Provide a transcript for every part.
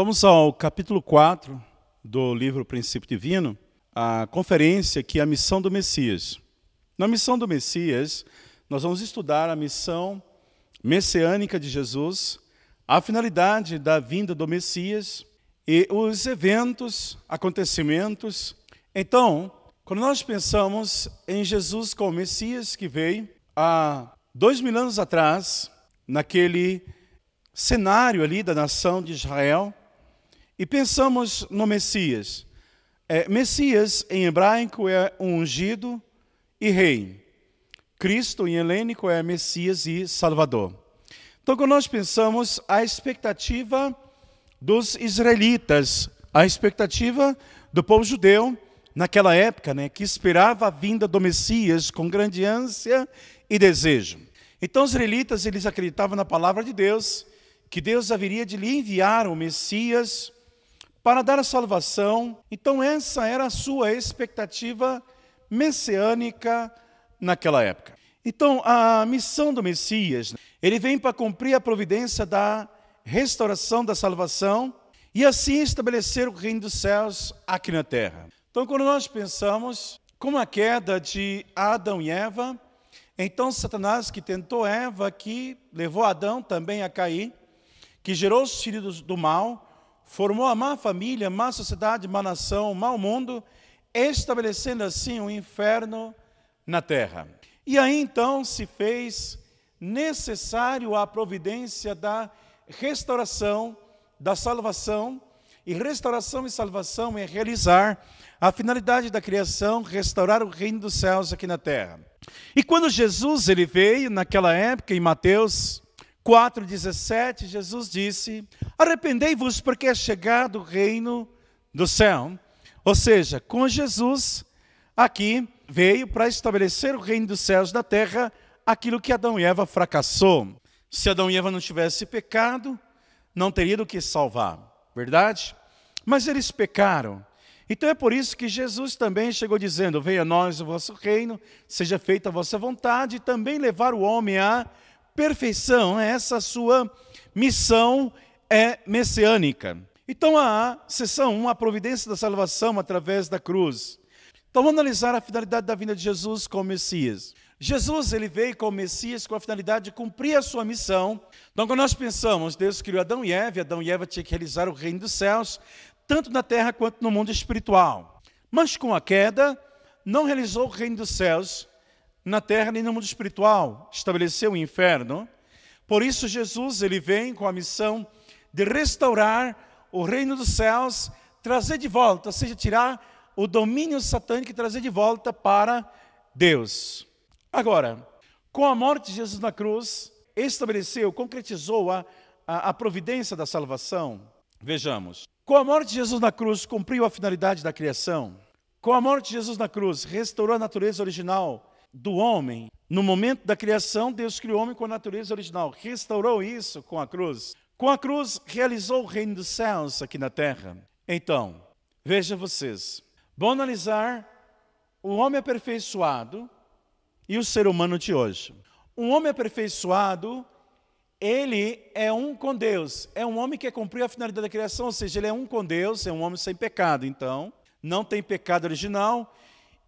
Vamos ao capítulo 4 do livro Princípio Divino, a conferência que é a missão do Messias. Na missão do Messias, nós vamos estudar a missão messiânica de Jesus, a finalidade da vinda do Messias e os eventos, acontecimentos. Então, quando nós pensamos em Jesus como Messias que veio há dois mil anos atrás, naquele cenário ali da nação de Israel, e pensamos no Messias. É, Messias, em hebraico, é ungido e rei. Cristo, em helênico, é Messias e Salvador. Então, quando nós pensamos a expectativa dos israelitas, a expectativa do povo judeu naquela época, né, que esperava a vinda do Messias com grande ânsia e desejo. Então, os israelitas eles acreditavam na palavra de Deus, que Deus haveria de lhe enviar o Messias para dar a salvação. Então, essa era a sua expectativa messiânica naquela época. Então, a missão do Messias, ele vem para cumprir a providência da restauração da salvação e assim estabelecer o reino dos céus aqui na terra. Então, quando nós pensamos com a queda de Adão e Eva, então Satanás que tentou Eva, que levou Adão também a cair, que gerou os filhos do mal, formou a má família, má sociedade, má nação, mau mundo, estabelecendo assim um inferno na terra. E aí então se fez necessário a providência da restauração, da salvação, e restauração e salvação é realizar a finalidade da criação, restaurar o reino dos céus aqui na terra. E quando Jesus ele veio naquela época em Mateus 4,17, Jesus disse: Arrependei-vos, porque é chegado o reino do céu. Ou seja, com Jesus, aqui veio para estabelecer o reino dos céus da terra, aquilo que Adão e Eva fracassou. Se Adão e Eva não tivessem pecado, não teria do que salvar, verdade? Mas eles pecaram. Então é por isso que Jesus também chegou dizendo: Venha a nós o vosso reino, seja feita a vossa vontade, e também levar o homem a perfeição, essa sua missão é messiânica. Então a sessão 1, a providência da salvação através da cruz. Então vamos analisar a finalidade da vinda de Jesus como Messias. Jesus ele veio como Messias com a finalidade de cumprir a sua missão. Então quando nós pensamos, Deus criou Adão e Eva, Adão e Eva tinham que realizar o reino dos céus, tanto na terra quanto no mundo espiritual. Mas com a queda, não realizou o reino dos céus, na terra nem no mundo espiritual, estabeleceu o inferno. Por isso Jesus ele vem com a missão de restaurar o reino dos céus, trazer de volta, ou seja, tirar o domínio satânico e trazer de volta para Deus. Agora, com a morte de Jesus na cruz, estabeleceu, concretizou a, a, a providência da salvação. Vejamos. Com a morte de Jesus na cruz, cumpriu a finalidade da criação. Com a morte de Jesus na cruz, restaurou a natureza original do homem. No momento da criação, Deus criou o homem com a natureza original, restaurou isso com a cruz. Com a cruz, realizou o reino dos céus aqui na terra. Então, veja vocês, vão analisar o homem aperfeiçoado e o ser humano de hoje. Um homem aperfeiçoado, ele é um com Deus, é um homem que cumpriu a finalidade da criação, ou seja, ele é um com Deus, é um homem sem pecado, então, não tem pecado original,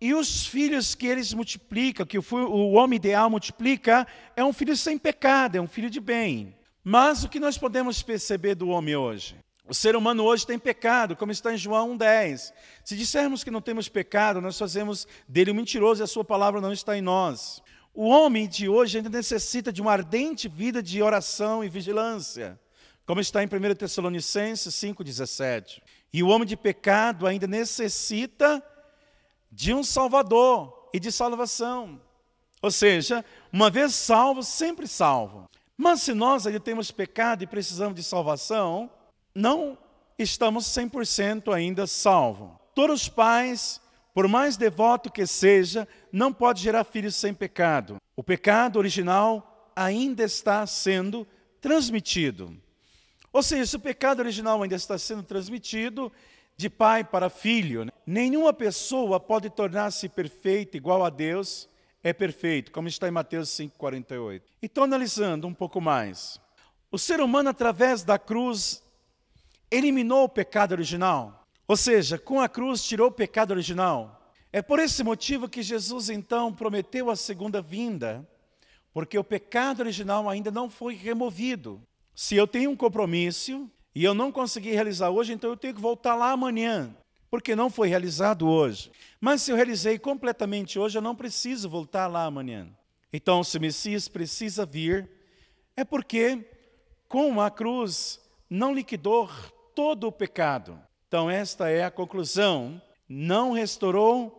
e os filhos que eles multiplicam, que o homem ideal multiplica, é um filho sem pecado, é um filho de bem. Mas o que nós podemos perceber do homem hoje? O ser humano hoje tem pecado, como está em João 1,10. Se dissermos que não temos pecado, nós fazemos dele um mentiroso e a sua palavra não está em nós. O homem de hoje ainda necessita de uma ardente vida de oração e vigilância, como está em 1 Tessalonicenses 5,17. E o homem de pecado ainda necessita de um Salvador e de salvação. Ou seja, uma vez salvo, sempre salvo. Mas se nós ainda temos pecado e precisamos de salvação, não estamos 100% ainda salvos. Todos os pais, por mais devoto que seja, não pode gerar filhos sem pecado. O pecado original ainda está sendo transmitido. Ou seja, se o pecado original ainda está sendo transmitido, de pai para filho. Né? Nenhuma pessoa pode tornar-se perfeita igual a Deus é perfeito, como está em Mateus 5,48. Então, analisando um pouco mais, o ser humano, através da cruz, eliminou o pecado original. Ou seja, com a cruz tirou o pecado original. É por esse motivo que Jesus então prometeu a segunda vinda, porque o pecado original ainda não foi removido. Se eu tenho um compromisso e eu não consegui realizar hoje, então eu tenho que voltar lá amanhã, porque não foi realizado hoje. Mas se eu realizei completamente hoje, eu não preciso voltar lá amanhã. Então, se o Messias precisa vir, é porque com a cruz não liquidou todo o pecado. Então, esta é a conclusão. Não restaurou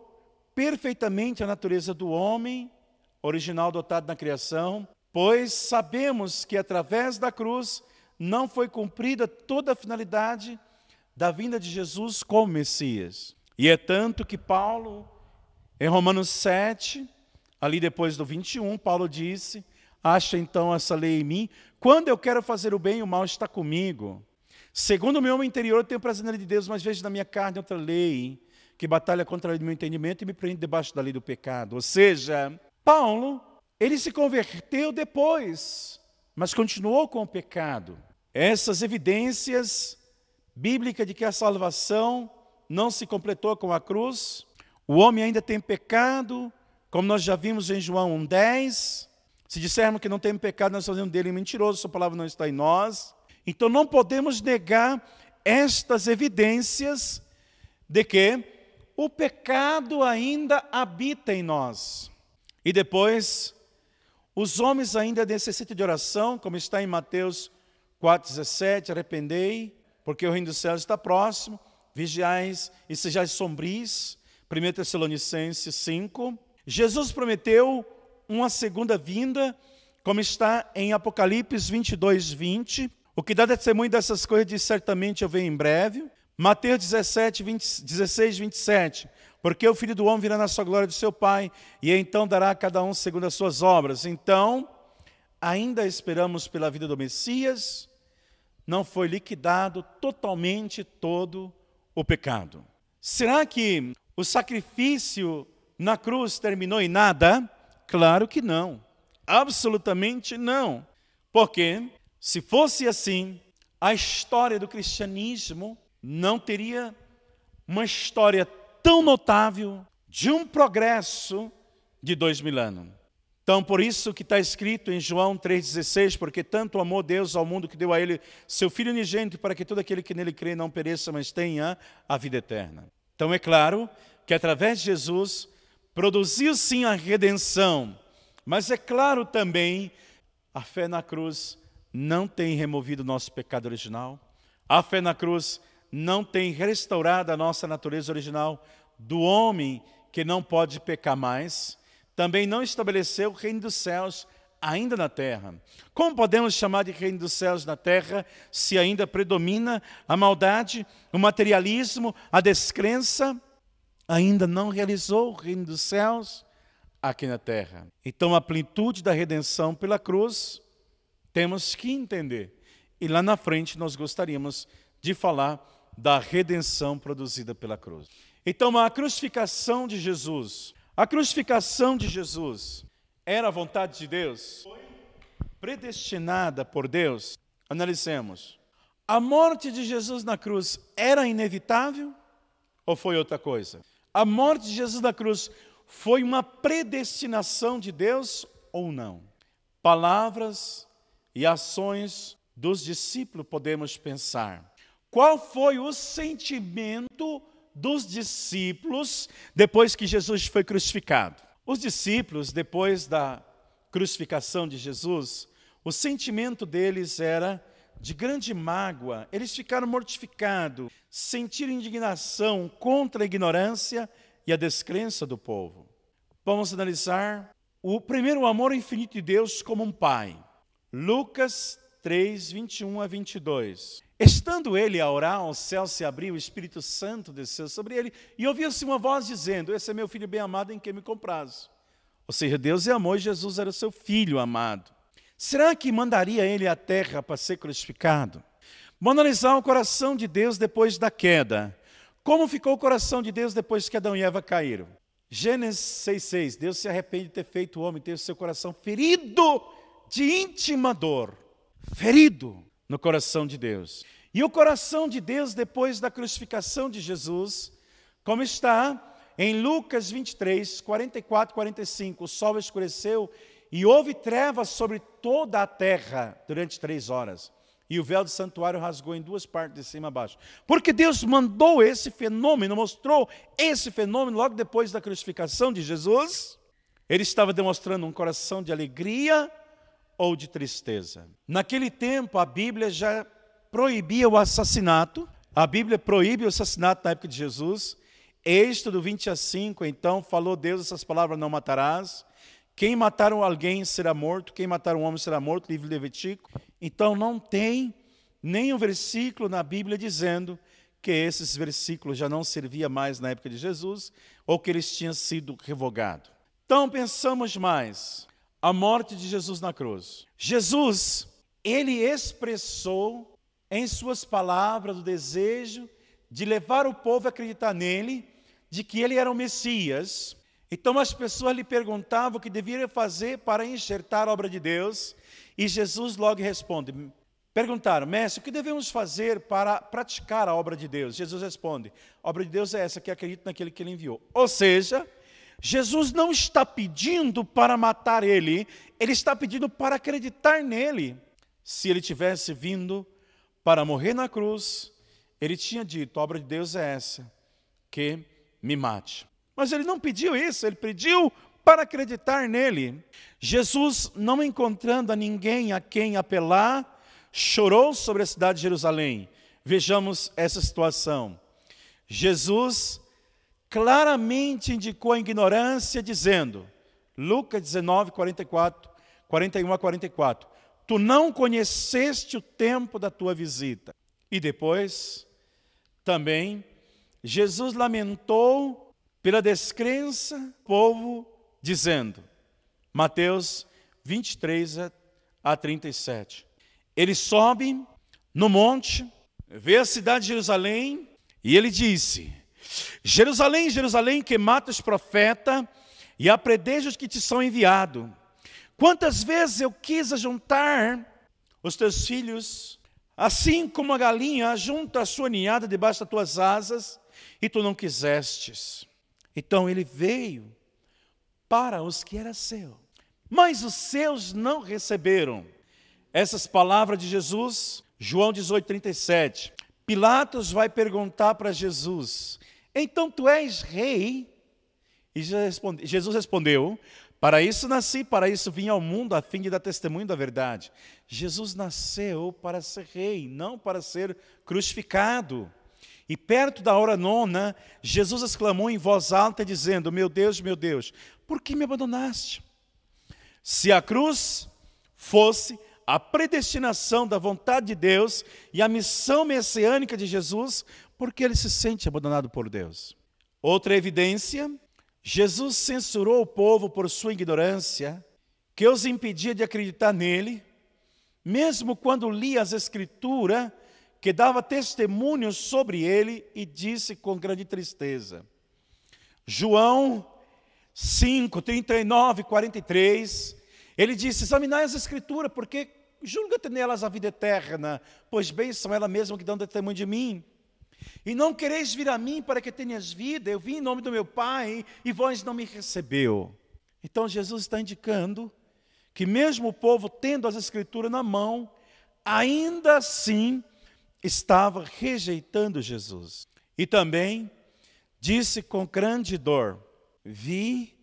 perfeitamente a natureza do homem, original dotado na criação, pois sabemos que através da cruz não foi cumprida toda a finalidade da vinda de Jesus como Messias. E é tanto que Paulo, em Romanos 7, ali depois do 21, Paulo disse: Acha então essa lei em mim? Quando eu quero fazer o bem, o mal está comigo. Segundo o meu homem interior, eu tenho prazer na lei de Deus, mas vejo na minha carne outra lei, que batalha contra o meu entendimento e me prende debaixo da lei do pecado. Ou seja, Paulo, ele se converteu depois, mas continuou com o pecado. Essas evidências bíblicas de que a salvação não se completou com a cruz, o homem ainda tem pecado, como nós já vimos em João 1,10. Se dissermos que não tem pecado, nós fazemos dele mentiroso, sua palavra não está em nós. Então não podemos negar estas evidências de que o pecado ainda habita em nós. E depois, os homens ainda necessitam de oração, como está em Mateus 4,17, arrependei, porque o reino dos céus está próximo, vigiais e sejais sombris, 1 Tessalonicenses 5. Jesus prometeu uma segunda vinda, como está em Apocalipse 22, 20. O que dá testemunho dessas coisas diz certamente eu venho em breve. Mateus 17, 20, 16, 27. Porque o filho do homem virá na sua glória do seu Pai, e então dará a cada um segundo as suas obras. Então, ainda esperamos pela vida do Messias, não foi liquidado totalmente todo o pecado. Será que o sacrifício na cruz terminou em nada? Claro que não. Absolutamente não. Porque, se fosse assim, a história do cristianismo não teria uma história tão notável de um progresso de dois mil anos. Então, por isso que está escrito em João 3,16, porque tanto amou Deus ao mundo que deu a ele seu Filho unigênito, para que todo aquele que nele crê não pereça, mas tenha a vida eterna. Então, é claro que através de Jesus produziu sim a redenção, mas é claro também, a fé na cruz não tem removido o nosso pecado original, a fé na cruz não tem restaurado a nossa natureza original do homem que não pode pecar mais, também não estabeleceu o reino dos céus ainda na terra. Como podemos chamar de reino dos céus na terra se ainda predomina a maldade, o materialismo, a descrença? Ainda não realizou o reino dos céus aqui na terra. Então, a plenitude da redenção pela cruz, temos que entender. E lá na frente nós gostaríamos de falar da redenção produzida pela cruz. Então, a crucificação de Jesus a crucificação de Jesus era a vontade de Deus? Foi predestinada por Deus? Analicemos. A morte de Jesus na cruz era inevitável ou foi outra coisa? A morte de Jesus na cruz foi uma predestinação de Deus ou não? Palavras e ações dos discípulos podemos pensar. Qual foi o sentimento dos discípulos depois que Jesus foi crucificado. Os discípulos, depois da crucificação de Jesus, o sentimento deles era de grande mágoa, eles ficaram mortificados, sentiram indignação contra a ignorância e a descrença do povo. Vamos analisar o primeiro amor infinito de Deus como um pai. Lucas 3, 21 a 22. Estando ele a orar, o céu se abriu, o Espírito Santo desceu sobre ele, e ouviu-se uma voz dizendo: Esse é meu filho bem amado em quem me comprazo. Ou seja, Deus é amor e Jesus era o seu filho amado. Será que mandaria ele à terra para ser crucificado? Vamos analisar o coração de Deus depois da queda. Como ficou o coração de Deus depois que Adão e Eva caíram? Gênesis 6,6: Deus se arrepende de ter feito o homem ter o seu coração ferido de íntima dor. Ferido no coração de Deus. E o coração de Deus depois da crucificação de Jesus, como está em Lucas 23, 44, 45, o sol escureceu e houve trevas sobre toda a terra durante três horas. E o véu do santuário rasgou em duas partes, de cima a baixo. Porque Deus mandou esse fenômeno, mostrou esse fenômeno logo depois da crucificação de Jesus. Ele estava demonstrando um coração de alegria ou de tristeza. Naquele tempo, a Bíblia já proibia o assassinato. A Bíblia proíbe o assassinato na época de Jesus. Êxodo 20 a 5, então, falou Deus essas palavras, não matarás. Quem matar alguém será morto, quem matar um homem será morto, livro de Levítico. Então, não tem nenhum versículo na Bíblia dizendo que esses versículos já não serviam mais na época de Jesus, ou que eles tinham sido revogados. Então, pensamos mais, a morte de Jesus na cruz. Jesus, ele expressou em suas palavras o desejo de levar o povo a acreditar nele, de que ele era o Messias. Então as pessoas lhe perguntavam o que deveria fazer para enxertar a obra de Deus, e Jesus logo responde: Perguntaram, mestre, o que devemos fazer para praticar a obra de Deus? Jesus responde: A obra de Deus é essa, que acredita naquele que ele enviou. Ou seja, Jesus não está pedindo para matar ele, ele está pedindo para acreditar nele. Se ele tivesse vindo para morrer na cruz, ele tinha dito: a obra de Deus é essa, que me mate. Mas ele não pediu isso, ele pediu para acreditar nele. Jesus, não encontrando a ninguém a quem apelar, chorou sobre a cidade de Jerusalém. Vejamos essa situação. Jesus claramente indicou a ignorância, dizendo, Lucas 19, 44, 41 a 44, Tu não conheceste o tempo da tua visita. E depois, também, Jesus lamentou pela descrença do povo, dizendo, Mateus 23 a 37. Ele sobe no monte, vê a cidade de Jerusalém, e ele disse: Jerusalém, Jerusalém, que mata os profetas e apredejos que te são enviados. Quantas vezes eu quis juntar os teus filhos Assim como a galinha junta a sua ninhada debaixo das tuas asas, e tu não quisestes. Então ele veio para os que era seu, mas os seus não receberam. Essas palavras de Jesus, João 18, 37. Pilatos vai perguntar para Jesus: Então tu és rei? E Jesus respondeu: para isso nasci, para isso vim ao mundo, a fim de dar testemunho da verdade. Jesus nasceu para ser rei, não para ser crucificado. E perto da hora nona, Jesus exclamou em voz alta, dizendo: Meu Deus, meu Deus, por que me abandonaste? Se a cruz fosse a predestinação da vontade de Deus e a missão messiânica de Jesus, por que ele se sente abandonado por Deus? Outra evidência Jesus censurou o povo por sua ignorância, que os impedia de acreditar nele, mesmo quando lia as Escrituras, que dava testemunho sobre ele, e disse com grande tristeza. João 5, 39, 43, ele disse: Examinai as Escrituras, porque julga-te nelas a vida eterna, pois bem são elas mesmas que dão testemunho de mim. E não quereis vir a mim para que tenhas vida, eu vim em nome do meu Pai e vós não me recebeu. Então Jesus está indicando que mesmo o povo tendo as escrituras na mão, ainda assim estava rejeitando Jesus. E também disse com grande dor: Vi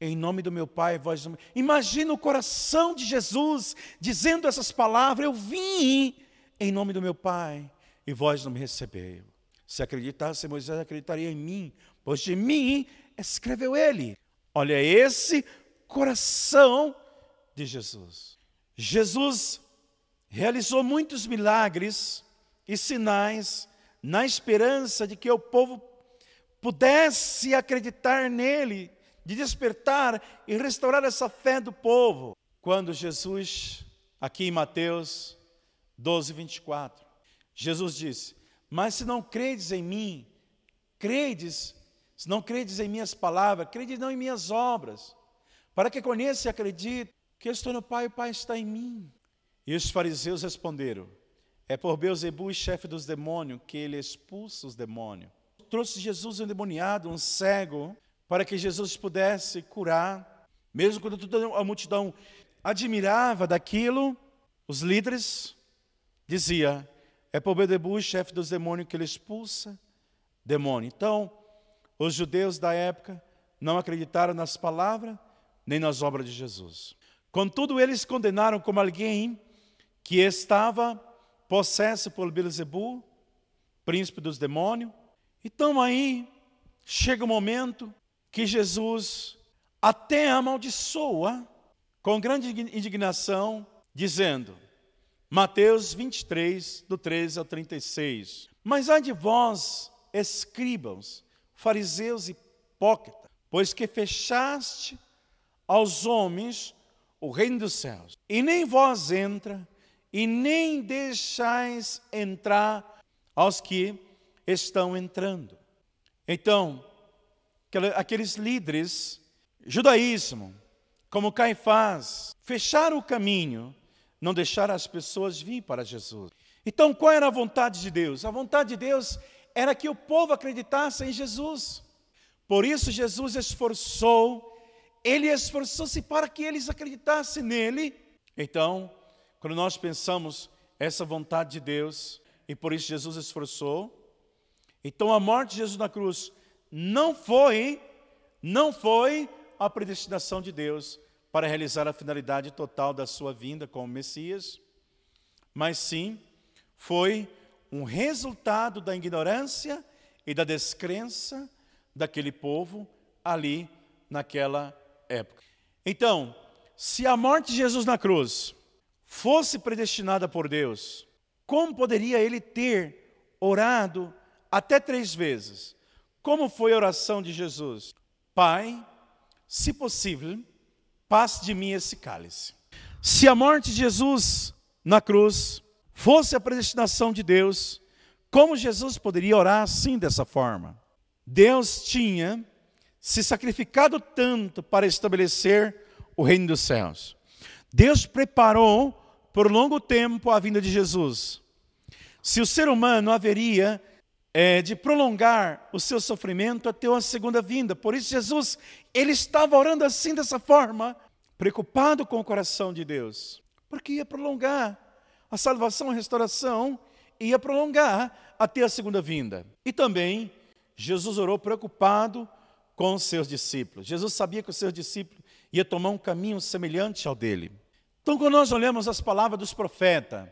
em nome do meu Pai, vós não... Imagina o coração de Jesus dizendo essas palavras: Eu vim em nome do meu Pai e vós não me recebeu. Se acreditasse, Moisés acreditaria em mim, pois de mim escreveu ele. Olha esse coração de Jesus. Jesus realizou muitos milagres e sinais na esperança de que o povo pudesse acreditar nele, de despertar e restaurar essa fé do povo. Quando Jesus, aqui em Mateus 12, 24, Jesus disse: mas se não credes em mim, credes, se não credes em minhas palavras, credes não em minhas obras, para que conheça e acredite que eu estou no Pai e o Pai está em mim. E os fariseus responderam: É por Beuzebu, chefe dos demônios, que ele expulsa os demônios. Trouxe Jesus um endemoniado, um cego, para que Jesus pudesse curar. Mesmo quando toda a multidão admirava daquilo, os líderes dizia: é por Beuzebu, chefe dos demônios, que ele expulsa demônio. Então, os judeus da época não acreditaram nas palavras nem nas obras de Jesus. Contudo, eles condenaram como alguém que estava possesso por Beelzebub, príncipe dos demônios. Então aí chega o momento que Jesus até amaldiçoa com grande indignação, dizendo, Mateus 23, do 13 ao 36, Mas há de vós, escribas, fariseus e hipócritas, pois que fechaste aos homens o reino dos céus, e nem vós entra, e nem deixais entrar aos que estão entrando. Então, aqueles líderes, judaísmo, como Caifás, fecharam o caminho, não deixaram as pessoas vir para Jesus. Então, qual era a vontade de Deus? A vontade de Deus era que o povo acreditasse em Jesus. Por isso, Jesus esforçou, ele esforçou-se para que eles acreditassem nele. Então, quando nós pensamos essa vontade de Deus, e por isso Jesus esforçou, então a morte de Jesus na cruz não foi, não foi a predestinação de Deus para realizar a finalidade total da sua vinda como Messias, mas sim foi um resultado da ignorância e da descrença daquele povo ali naquela época. Então, se a morte de Jesus na cruz fosse predestinada por Deus, como poderia ele ter orado até três vezes? Como foi a oração de Jesus? Pai, se possível, passe de mim esse cálice. Se a morte de Jesus na cruz fosse a predestinação de Deus, como Jesus poderia orar assim dessa forma? Deus tinha se sacrificado tanto para estabelecer o reino dos céus. Deus preparou por longo tempo a vinda de Jesus. Se o ser humano haveria é, de prolongar o seu sofrimento até a segunda vinda. Por isso Jesus, ele estava orando assim dessa forma, preocupado com o coração de Deus, porque ia prolongar a salvação, a restauração, ia prolongar até a segunda vinda. E também Jesus orou preocupado com os seus discípulos. Jesus sabia que os seus discípulos ia tomar um caminho semelhante ao dele. Então, quando nós olhamos as palavras dos profetas,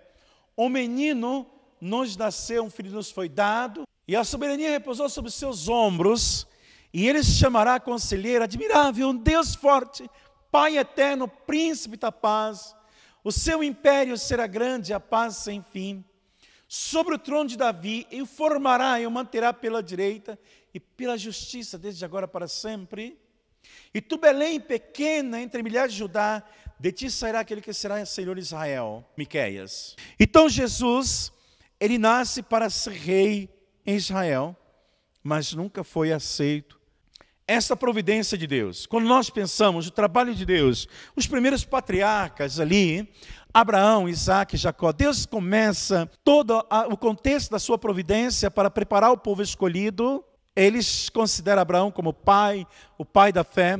o menino nos nasceu, um filho nos foi dado, e a soberania repousou sobre seus ombros, e ele se chamará conselheiro admirável, um Deus forte, Pai eterno, príncipe da paz. O seu império será grande, a paz sem fim. Sobre o trono de Davi, e o formará e o manterá pela direita e pela justiça, desde agora para sempre. E tu, Belém, pequena, entre milhares de Judá, de ti sairá aquele que será Senhor Israel. Miqueias. Então Jesus, ele nasce para ser rei em Israel, mas nunca foi aceito. Essa providência de Deus, quando nós pensamos o trabalho de Deus, os primeiros patriarcas ali, Abraão, Isaac, Jacó, Deus começa todo o contexto da sua providência para preparar o povo escolhido. Eles consideram Abraão como pai, o pai da fé.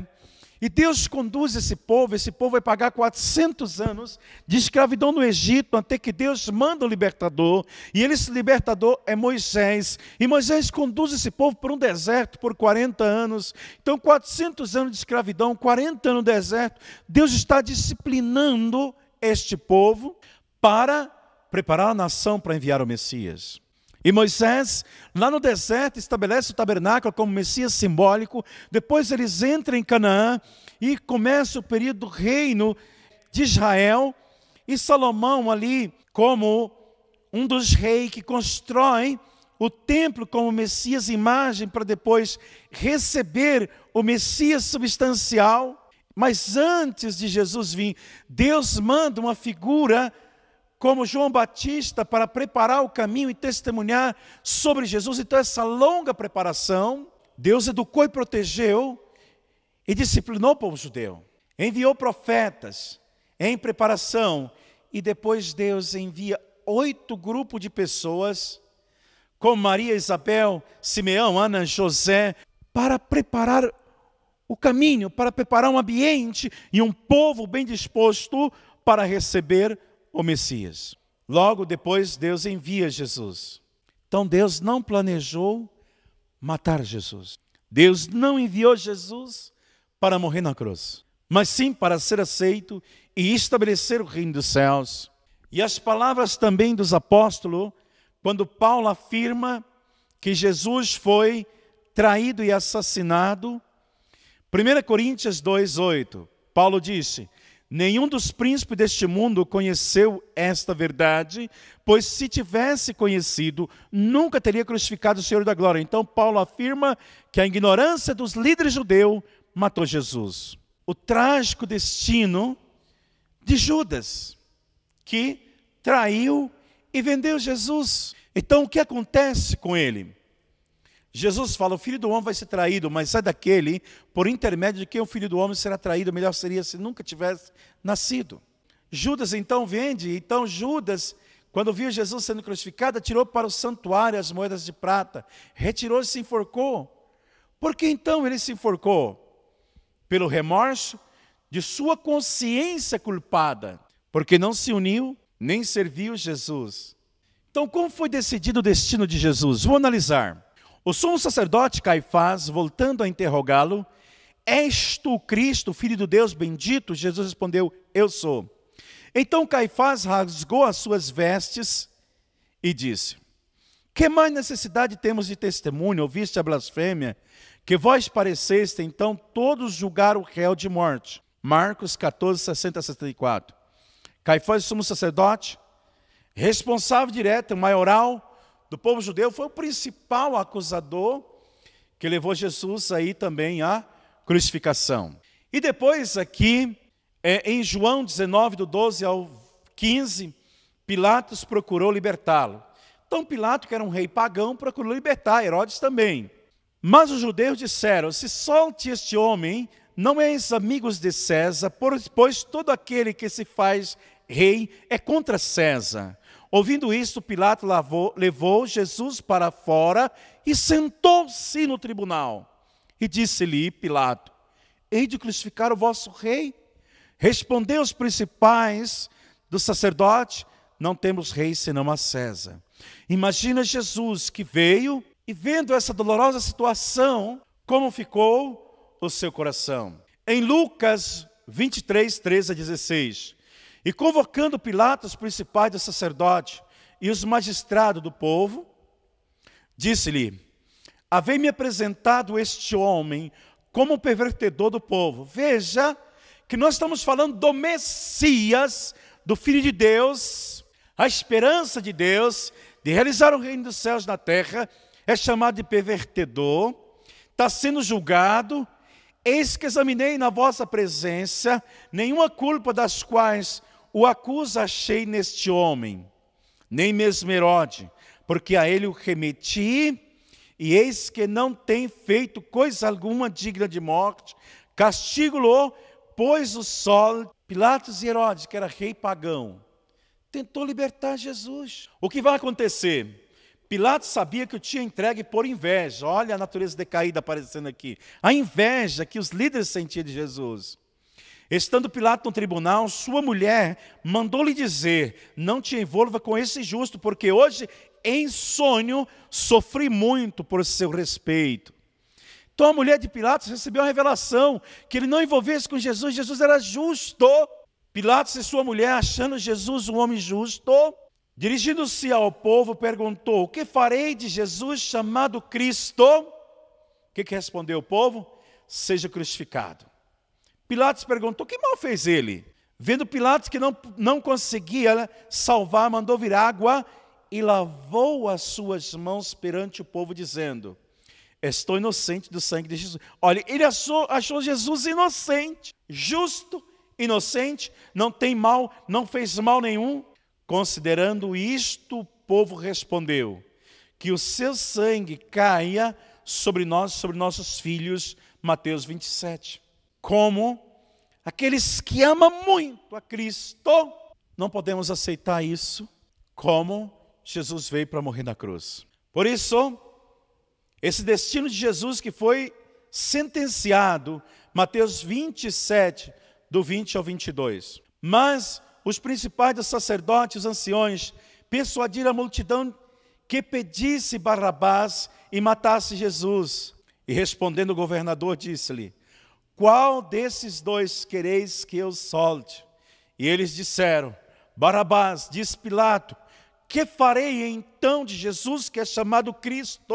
E Deus conduz esse povo, esse povo vai pagar 400 anos de escravidão no Egito, até que Deus manda o libertador, e esse libertador é Moisés. E Moisés conduz esse povo por um deserto por 40 anos. Então, 400 anos de escravidão, 40 anos no deserto. Deus está disciplinando este povo para preparar a nação para enviar o Messias. E Moisés, lá no deserto, estabelece o tabernáculo como Messias simbólico. Depois eles entram em Canaã e começa o período do reino de Israel. E Salomão, ali, como um dos reis que constrói o templo como Messias imagem para depois receber o Messias substancial. Mas antes de Jesus vir, Deus manda uma figura como João Batista para preparar o caminho e testemunhar sobre Jesus. Então, essa longa preparação, Deus educou e protegeu e disciplinou o povo judeu. Enviou profetas em preparação e depois Deus envia oito grupos de pessoas, com Maria, Isabel, Simeão, Ana, José, para preparar o caminho, para preparar um ambiente e um povo bem disposto para receber o Messias. Logo depois, Deus envia Jesus. Então, Deus não planejou matar Jesus. Deus não enviou Jesus para morrer na cruz, mas sim para ser aceito e estabelecer o reino dos céus. E as palavras também dos apóstolos, quando Paulo afirma que Jesus foi traído e assassinado, 1 Coríntios 2,8, Paulo disse: Nenhum dos príncipes deste mundo conheceu esta verdade, pois se tivesse conhecido, nunca teria crucificado o Senhor da glória. Então, Paulo afirma que a ignorância dos líderes judeus matou Jesus. O trágico destino de Judas, que traiu e vendeu Jesus. Então, o que acontece com ele? Jesus fala: o filho do homem vai ser traído, mas é daquele por intermédio de quem o filho do homem será traído. Melhor seria se nunca tivesse nascido. Judas então vende, então Judas, quando viu Jesus sendo crucificado, tirou para o santuário as moedas de prata, retirou e se enforcou. Por que então ele se enforcou? Pelo remorso de sua consciência culpada, porque não se uniu nem serviu Jesus. Então, como foi decidido o destino de Jesus? Vou analisar. O sumo sacerdote Caifás, voltando a interrogá-lo, És tu Cristo, filho do Deus bendito? Jesus respondeu: Eu sou. Então Caifás rasgou as suas vestes e disse: Que mais necessidade temos de testemunho? Ouviste a blasfêmia? Que vós pareceste, então todos julgar o réu de morte. Marcos 14, 60 a 64. Caifás, sumo sacerdote, responsável direto, maioral, do povo judeu, foi o principal acusador que levou Jesus aí também à crucificação. E depois aqui, é, em João 19, do 12 ao 15, Pilatos procurou libertá-lo. Então Pilato, que era um rei pagão, procurou libertar, Herodes também. Mas os judeus disseram, se solte este homem, não és amigos de César, pois todo aquele que se faz rei é contra César. Ouvindo isto, Pilato lavou, levou Jesus para fora e sentou-se no tribunal. E disse-lhe Pilato: Hei de crucificar o vosso rei? Respondeu os principais do sacerdote: Não temos rei senão a César. Imagina Jesus que veio e vendo essa dolorosa situação, como ficou o seu coração. Em Lucas 23, 13 a 16. E convocando Pilatos, os principais do sacerdote e os magistrados do povo, disse-lhe: Havei-me apresentado este homem como pervertedor do povo. Veja que nós estamos falando do Messias, do Filho de Deus, a esperança de Deus de realizar o reino dos céus na terra, é chamado de pervertedor, está sendo julgado. Eis que examinei na vossa presença nenhuma culpa das quais o acusa achei neste homem, nem mesmo Herode, porque a ele o remeti, e eis que não tem feito coisa alguma digna de morte, castigo-lo, pois o sol, Pilatos e Herodes, que era rei pagão, tentou libertar Jesus. O que vai acontecer? Pilatos sabia que o tinha entregue por inveja. Olha a natureza decaída aparecendo aqui. A inveja que os líderes sentiam de Jesus. Estando Pilato no tribunal, sua mulher mandou-lhe dizer: Não te envolva com esse justo, porque hoje, em sonho, sofri muito por seu respeito. Então a mulher de Pilatos recebeu a revelação que ele não envolvesse com Jesus, Jesus era justo. Pilatos e sua mulher, achando Jesus um homem justo, dirigindo-se ao povo, perguntou: O que farei de Jesus chamado Cristo? O que, que respondeu o povo? Seja crucificado. Pilatos perguntou: que mal fez ele? Vendo Pilatos que não, não conseguia salvar, mandou vir água e lavou as suas mãos perante o povo, dizendo: Estou inocente do sangue de Jesus. Olha, ele achou, achou Jesus inocente, justo, inocente, não tem mal, não fez mal nenhum. Considerando isto, o povo respondeu: Que o seu sangue caia sobre nós, sobre nossos filhos. Mateus 27 como aqueles que amam muito a Cristo. Não podemos aceitar isso como Jesus veio para morrer na cruz. Por isso, esse destino de Jesus que foi sentenciado, Mateus 27, do 20 ao 22. Mas os principais dos sacerdotes, os anciões, persuadiram a multidão que pedisse Barrabás e matasse Jesus. E respondendo o governador, disse-lhe: Qual desses dois quereis que eu solte? E eles disseram: Barrabás, diz Pilato, que farei então de Jesus que é chamado Cristo?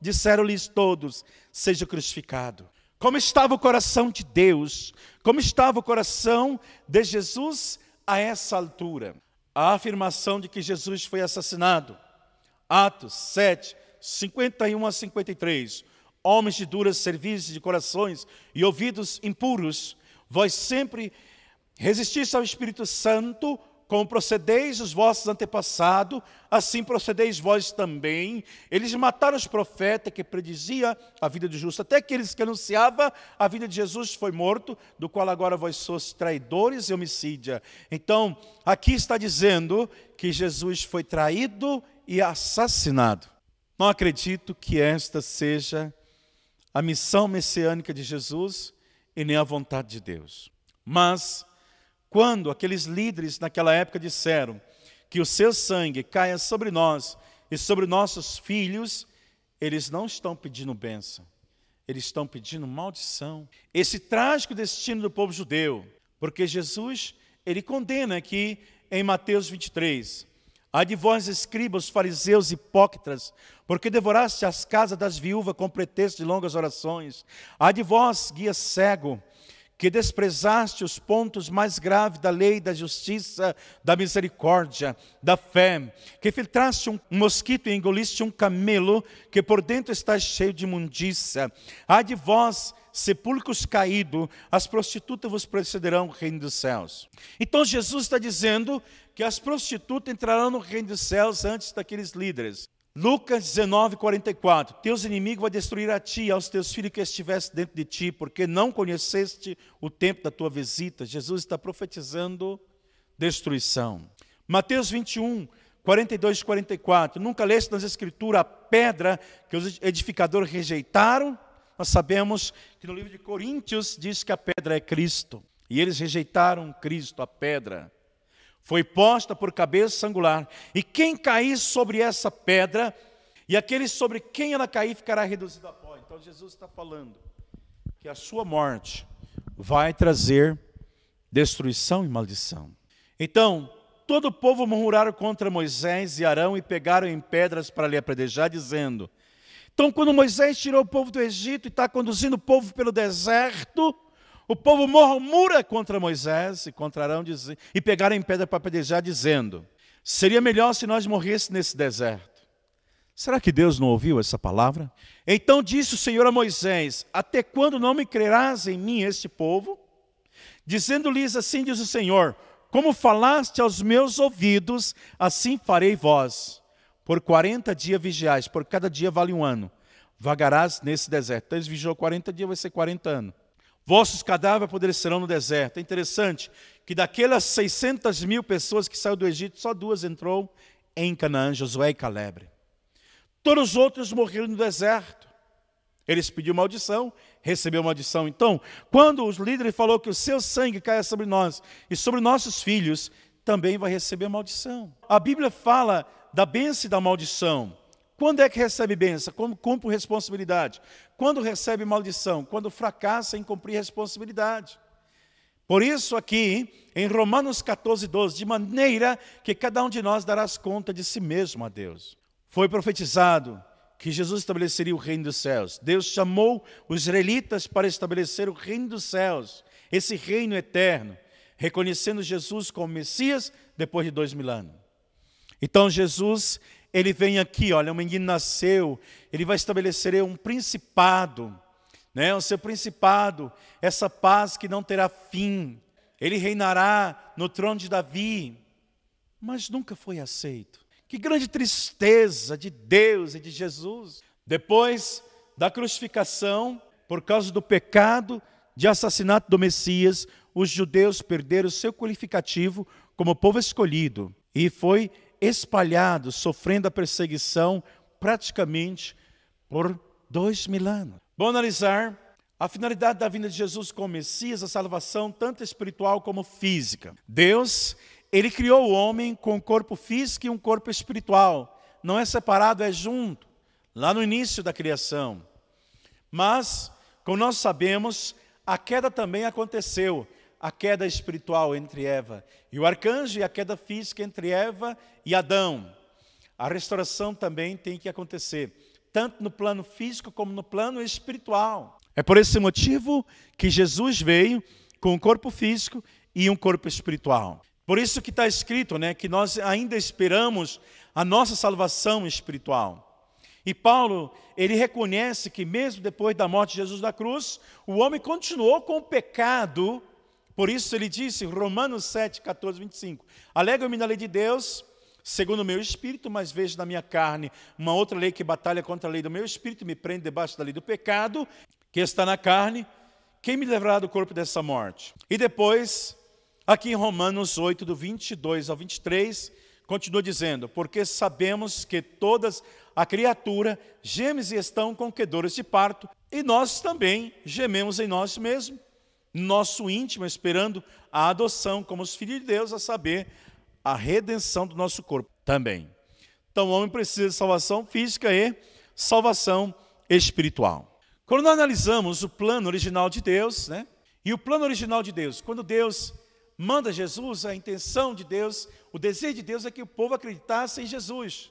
Disseram-lhes todos: Seja crucificado. Como estava o coração de Deus, como estava o coração de Jesus a essa altura? A afirmação de que Jesus foi assassinado. Atos 7, 51 a 53. Homens de duras serviços de corações e ouvidos impuros, vós sempre resistis ao Espírito Santo, como procedeis os vossos antepassados, assim procedeis vós também. Eles mataram os profetas que predizia a vida de justo. Até aqueles que anunciava a vida de Jesus foi morto, do qual agora vós sois traidores e homicídia. Então, aqui está dizendo que Jesus foi traído e assassinado. Não acredito que esta seja a missão messiânica de Jesus e nem a vontade de Deus. Mas quando aqueles líderes naquela época disseram que o seu sangue caia sobre nós e sobre nossos filhos, eles não estão pedindo bênção, eles estão pedindo maldição. Esse trágico destino do povo judeu, porque Jesus, ele condena aqui em Mateus 23, Há de vós, escribas, fariseus hipócritas, porque devoraste as casas das viúvas com pretexto de longas orações. Há de vós, guia cego, que desprezaste os pontos mais graves da lei, da justiça, da misericórdia, da fé, que filtraste um mosquito e engoliste um camelo, que por dentro está cheio de imundícia. Há de vós, sepulcros caídos, as prostitutas vos precederão o reino dos céus. Então Jesus está dizendo que as prostitutas entrarão no reino dos céus antes daqueles líderes. Lucas 19, 44. Teus inimigos vão destruir a ti e aos teus filhos que estivessem dentro de ti, porque não conheceste o tempo da tua visita. Jesus está profetizando destruição. Mateus 21, 42 e 44. Nunca leste nas Escrituras a pedra que os edificadores rejeitaram? Nós sabemos que no livro de Coríntios diz que a pedra é Cristo. E eles rejeitaram Cristo, a pedra foi posta por cabeça angular, e quem cair sobre essa pedra, e aquele sobre quem ela cair ficará reduzido a pó. Então Jesus está falando que a sua morte vai trazer destruição e maldição. Então, todo o povo murmuraram contra Moisés e Arão e pegaram em pedras para lhe apredejar, dizendo: Então, quando Moisés tirou o povo do Egito e está conduzindo o povo pelo deserto, o povo murmura contra Moisés e contra Arão e pegaram em pedra para pedejar, dizendo: Seria melhor se nós morrêssemos nesse deserto. Será que Deus não ouviu essa palavra? Então disse o Senhor a Moisés: Até quando não me crerás em mim, este povo? Dizendo-lhes assim: diz o Senhor: Como falaste aos meus ouvidos, assim farei vós. Por quarenta dias vigiais, por cada dia vale um ano. Vagarás nesse deserto. Então eles vigiou 40 dias, vai ser 40 anos. Vossos cadáveres apodrecerão no deserto. É interessante que daquelas 600 mil pessoas que saíram do Egito, só duas entrou em Canaã, Josué e Caleb. Todos os outros morreram no deserto. Eles pediram maldição, recebeu maldição. Então, quando os líderes falou que o seu sangue caia sobre nós e sobre nossos filhos, também vai receber maldição. A Bíblia fala da bênção e da maldição. Quando é que recebe bênção? Quando cumpre responsabilidade. Quando recebe maldição? Quando fracassa em cumprir responsabilidade. Por isso, aqui, em Romanos 14, 12, de maneira que cada um de nós dará conta de si mesmo a Deus. Foi profetizado que Jesus estabeleceria o reino dos céus. Deus chamou os israelitas para estabelecer o reino dos céus, esse reino eterno, reconhecendo Jesus como Messias depois de dois mil anos. Então, Jesus ele vem aqui, olha, o menino nasceu, ele vai estabelecer um principado, né? o seu principado, essa paz que não terá fim. Ele reinará no trono de Davi, mas nunca foi aceito. Que grande tristeza de Deus e de Jesus. Depois da crucificação, por causa do pecado de assassinato do Messias, os judeus perderam o seu qualificativo como povo escolhido e foi espalhado, sofrendo a perseguição praticamente por dois mil anos. Vamos analisar a finalidade da vinda de Jesus como Messias, a salvação tanto espiritual como física. Deus, ele criou o homem com um corpo físico e um corpo espiritual. Não é separado, é junto, lá no início da criação. Mas, como nós sabemos, a queda também aconteceu, a queda espiritual entre Eva e o arcanjo e a queda física entre Eva e Adão. A restauração também tem que acontecer, tanto no plano físico como no plano espiritual. É por esse motivo que Jesus veio com um corpo físico e um corpo espiritual. Por isso que está escrito, né, que nós ainda esperamos a nossa salvação espiritual. E Paulo, ele reconhece que mesmo depois da morte de Jesus na cruz, o homem continuou com o pecado. Por isso ele disse, Romanos 7, 14, 25: Alegro-me na lei de Deus, segundo o meu espírito, mas vejo na minha carne uma outra lei que batalha contra a lei do meu espírito, me prende debaixo da lei do pecado, que está na carne. Quem me levará do corpo dessa morte? E depois, aqui em Romanos 8, do 22 ao 23, continua dizendo: Porque sabemos que todas a criatura geme e estão com quedores de parto, e nós também gememos em nós mesmos, nosso íntimo, esperando a adoção como os filhos de Deus, a saber, a redenção do nosso corpo também. Então o homem precisa de salvação física e salvação espiritual. Quando nós analisamos o plano original de Deus, né? E o plano original de Deus, quando Deus manda Jesus, a intenção de Deus, o desejo de Deus é que o povo acreditasse em Jesus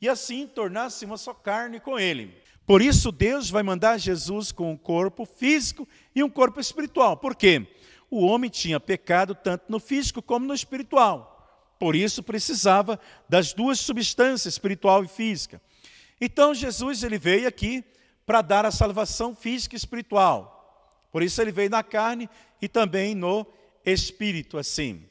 e assim tornasse uma só carne com ele. Por isso Deus vai mandar Jesus com um corpo físico e um corpo espiritual. Por quê? O homem tinha pecado tanto no físico como no espiritual. Por isso precisava das duas substâncias, espiritual e física. Então Jesus ele veio aqui para dar a salvação física e espiritual. Por isso ele veio na carne e também no espírito assim.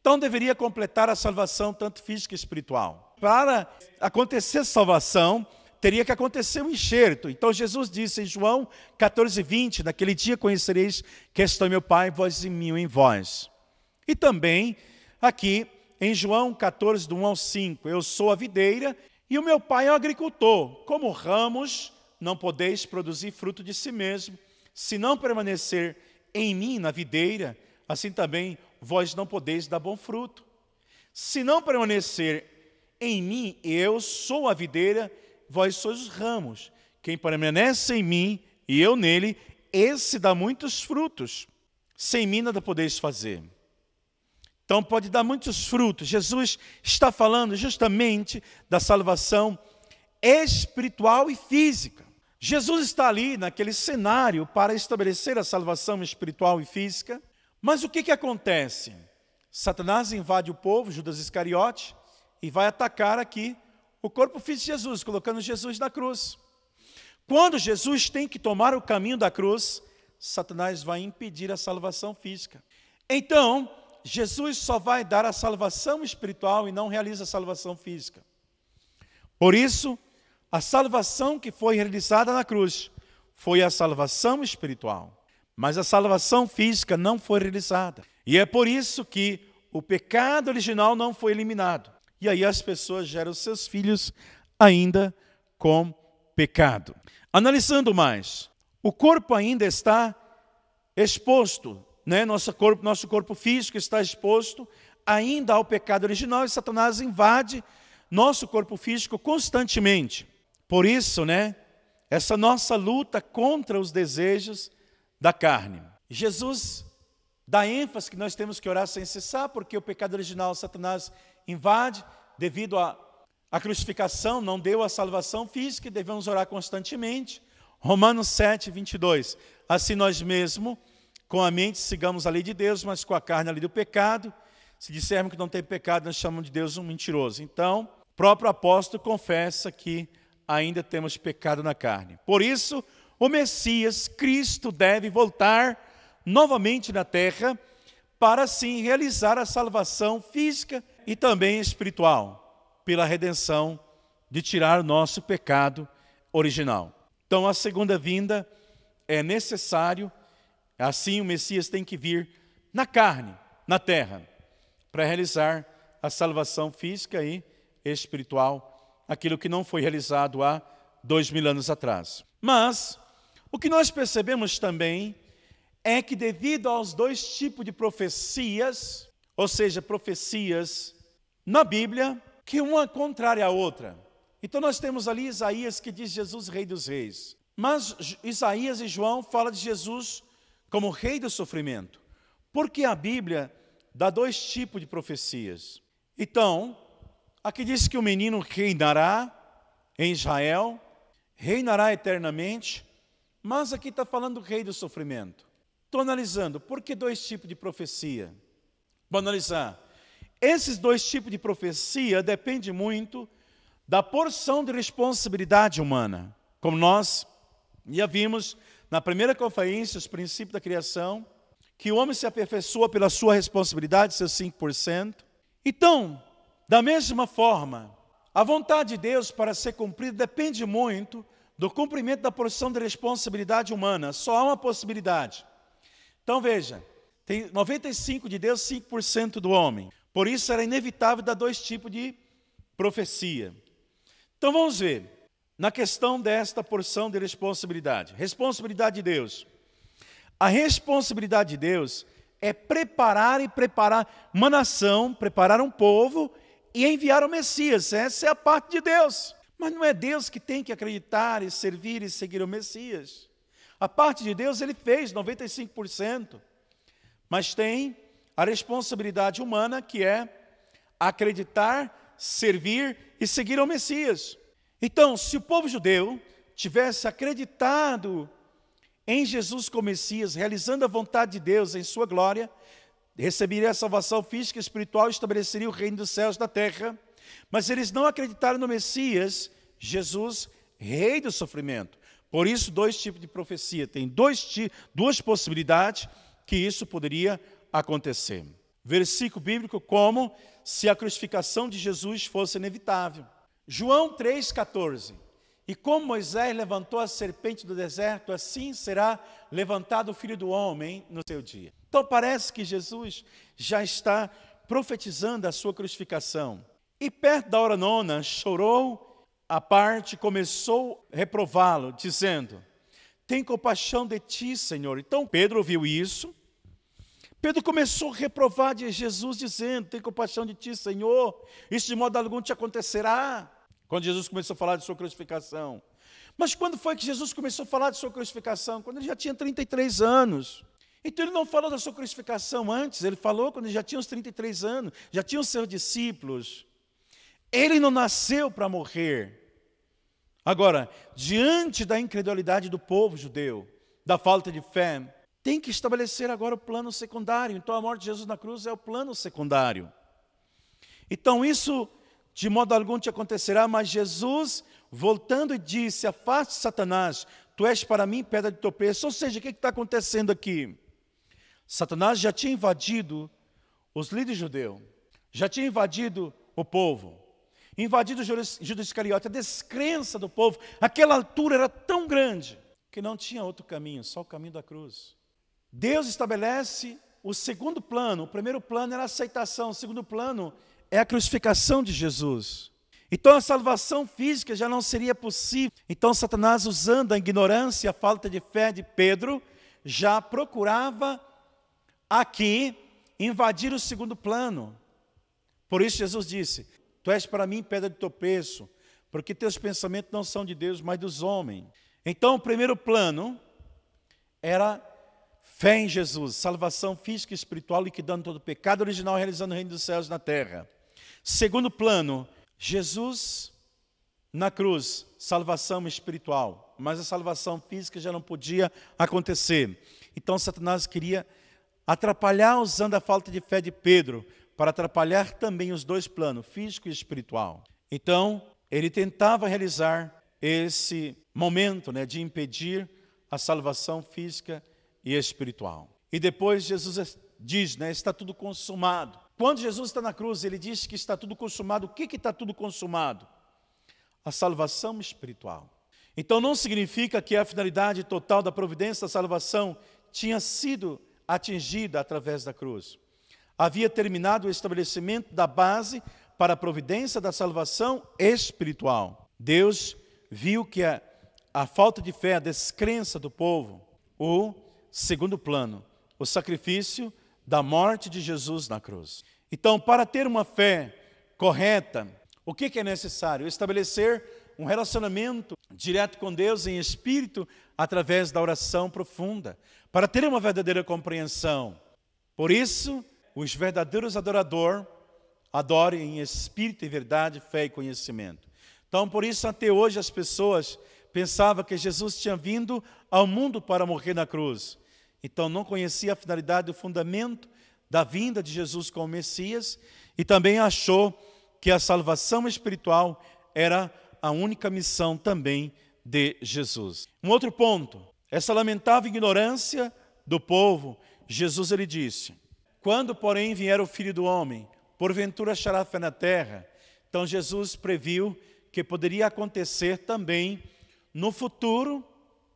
Então deveria completar a salvação tanto física e espiritual. Para acontecer salvação, teria que acontecer um enxerto. Então Jesus disse em João 14, 20, naquele dia conhecereis que estou meu Pai, vós em mim, em vós. E também aqui em João 14, do 1 ao 5, eu sou a videira e o meu pai é o agricultor. Como ramos, não podeis produzir fruto de si mesmo, se não permanecer em mim, na videira, assim também vós não podeis dar bom fruto. Se não permanecer em mim, eu sou a videira, vós sois os ramos. Quem permanece em mim e eu nele, esse dá muitos frutos. Sem mim nada podeis fazer. Então pode dar muitos frutos. Jesus está falando justamente da salvação espiritual e física. Jesus está ali naquele cenário para estabelecer a salvação espiritual e física. Mas o que, que acontece? Satanás invade o povo, Judas Iscariote, e vai atacar aqui o corpo físico de Jesus, colocando Jesus na cruz. Quando Jesus tem que tomar o caminho da cruz, Satanás vai impedir a salvação física. Então, Jesus só vai dar a salvação espiritual e não realiza a salvação física. Por isso, a salvação que foi realizada na cruz foi a salvação espiritual, mas a salvação física não foi realizada. E é por isso que o pecado original não foi eliminado. E aí as pessoas geram seus filhos ainda com pecado. Analisando mais, o corpo ainda está exposto né, nosso, corpo, nosso corpo físico está exposto ainda ao pecado original e Satanás invade nosso corpo físico constantemente. Por isso, né, essa nossa luta contra os desejos da carne. Jesus dá ênfase que nós temos que orar sem cessar, porque o pecado original Satanás invade devido à, à crucificação, não deu a salvação física e devemos orar constantemente. Romanos 7, 22. Assim nós mesmos com a mente sigamos a lei de Deus, mas com a carne a lei do pecado. Se dissermos que não tem pecado, nós chamamos de Deus um mentiroso. Então, o próprio apóstolo confessa que ainda temos pecado na carne. Por isso, o Messias, Cristo, deve voltar novamente na terra para assim realizar a salvação física e também espiritual, pela redenção de tirar nosso pecado original. Então, a segunda vinda é necessário Assim, o Messias tem que vir na carne, na terra, para realizar a salvação física e espiritual, aquilo que não foi realizado há dois mil anos atrás. Mas o que nós percebemos também é que, devido aos dois tipos de profecias, ou seja, profecias na Bíblia, que uma contrária à outra. Então nós temos ali Isaías que diz Jesus, Rei dos Reis. Mas Isaías e João falam de Jesus como Rei do sofrimento. Porque a Bíblia dá dois tipos de profecias. Então, aqui diz que o menino reinará em Israel, reinará eternamente, mas aqui está falando do rei do sofrimento. Estou analisando, por que dois tipos de profecia? Vou analisar. Esses dois tipos de profecia dependem muito da porção de responsabilidade humana. Como nós já vimos na primeira conferência, os princípios da criação, que o homem se aperfeiçoa pela sua responsabilidade, seus 5%. Então, da mesma forma, a vontade de Deus para ser cumprida depende muito do cumprimento da porção de responsabilidade humana. Só há uma possibilidade. Então veja, tem 95 de Deus, 5% do homem. Por isso era inevitável dar dois tipos de profecia. Então vamos ver, na questão desta porção de responsabilidade. Responsabilidade de Deus. A responsabilidade de Deus é preparar e preparar uma nação, preparar um povo e enviar o Messias. Essa é a parte de Deus. Mas não é Deus que tem que acreditar e servir e seguir o Messias. A parte de Deus ele fez 95%, mas tem a responsabilidade humana que é acreditar, servir e seguir o Messias. Então, se o povo judeu tivesse acreditado em Jesus como Messias, realizando a vontade de Deus em sua glória, receberia a salvação física e espiritual e estabeleceria o reino dos céus da terra. Mas eles não acreditaram no Messias, Jesus, rei do sofrimento. Por isso, dois tipos de profecia. Tem dois, duas possibilidades que isso poderia acontecer. Versículo bíblico como se a crucificação de Jesus fosse inevitável. João 3,14. E como Moisés levantou a serpente do deserto, assim será levantado o filho do homem no seu dia. Então parece que Jesus já está profetizando a sua crucificação. E perto da hora nona, chorou a parte, começou a reprová-lo, dizendo: Tem compaixão de ti, Senhor. Então Pedro ouviu isso. Pedro começou a reprovar de Jesus, dizendo: Tem compaixão de ti, Senhor. Isso de modo algum te acontecerá. Quando Jesus começou a falar de sua crucificação. Mas quando foi que Jesus começou a falar de sua crucificação? Quando ele já tinha 33 anos. Então ele não falou da sua crucificação antes, ele falou quando ele já tinha uns 33 anos, já tinha os seus discípulos. Ele não nasceu para morrer. Agora, diante da incredulidade do povo judeu, da falta de fé, tem que estabelecer agora o plano secundário. Então a morte de Jesus na cruz é o plano secundário. Então isso de modo algum te acontecerá, mas Jesus, voltando e disse: Afaste Satanás, tu és para mim pedra de tropeço. Ou seja, o que está acontecendo aqui? Satanás já tinha invadido os líderes judeus, já tinha invadido o povo, invadido Judas Iscariote, a descrença do povo. Aquela altura era tão grande que não tinha outro caminho, só o caminho da cruz. Deus estabelece o segundo plano. O primeiro plano era a aceitação, o segundo plano é a crucificação de Jesus. Então a salvação física já não seria possível. Então Satanás, usando a ignorância e a falta de fé de Pedro, já procurava aqui invadir o segundo plano. Por isso Jesus disse: Tu és para mim pedra de tropeço, porque teus pensamentos não são de Deus, mas dos homens. Então o primeiro plano era fé em Jesus, salvação física e espiritual, liquidando todo o pecado original, realizando o reino dos céus na terra. Segundo plano, Jesus na cruz, salvação espiritual, mas a salvação física já não podia acontecer. Então Satanás queria atrapalhar usando a falta de fé de Pedro, para atrapalhar também os dois planos, físico e espiritual. Então, ele tentava realizar esse momento né, de impedir a salvação física e espiritual. E depois Jesus diz, né, está tudo consumado. Quando Jesus está na cruz, ele diz que está tudo consumado. O que, que está tudo consumado? A salvação espiritual. Então não significa que a finalidade total da providência da salvação tinha sido atingida através da cruz. Havia terminado o estabelecimento da base para a providência da salvação espiritual. Deus viu que a, a falta de fé, a descrença do povo, o segundo plano, o sacrifício da morte de Jesus na cruz. Então, para ter uma fé correta, o que, é necessário? Estabelecer um relacionamento direto com Deus em espírito através da oração profunda, para ter uma verdadeira compreensão. Por isso, os verdadeiros adoradores adoram em espírito e verdade, fé e conhecimento. Então, por isso, até hoje as pessoas pensavam que Jesus tinha vindo ao mundo para morrer na cruz. Então, não conhecia a finalidade, o fundamento da vinda de Jesus como Messias e também achou que a salvação espiritual era a única missão também de Jesus. Um outro ponto, essa lamentável ignorância do povo, Jesus ele disse: Quando, porém, vier o Filho do homem, porventura achará fé na terra. Então Jesus previu que poderia acontecer também no futuro,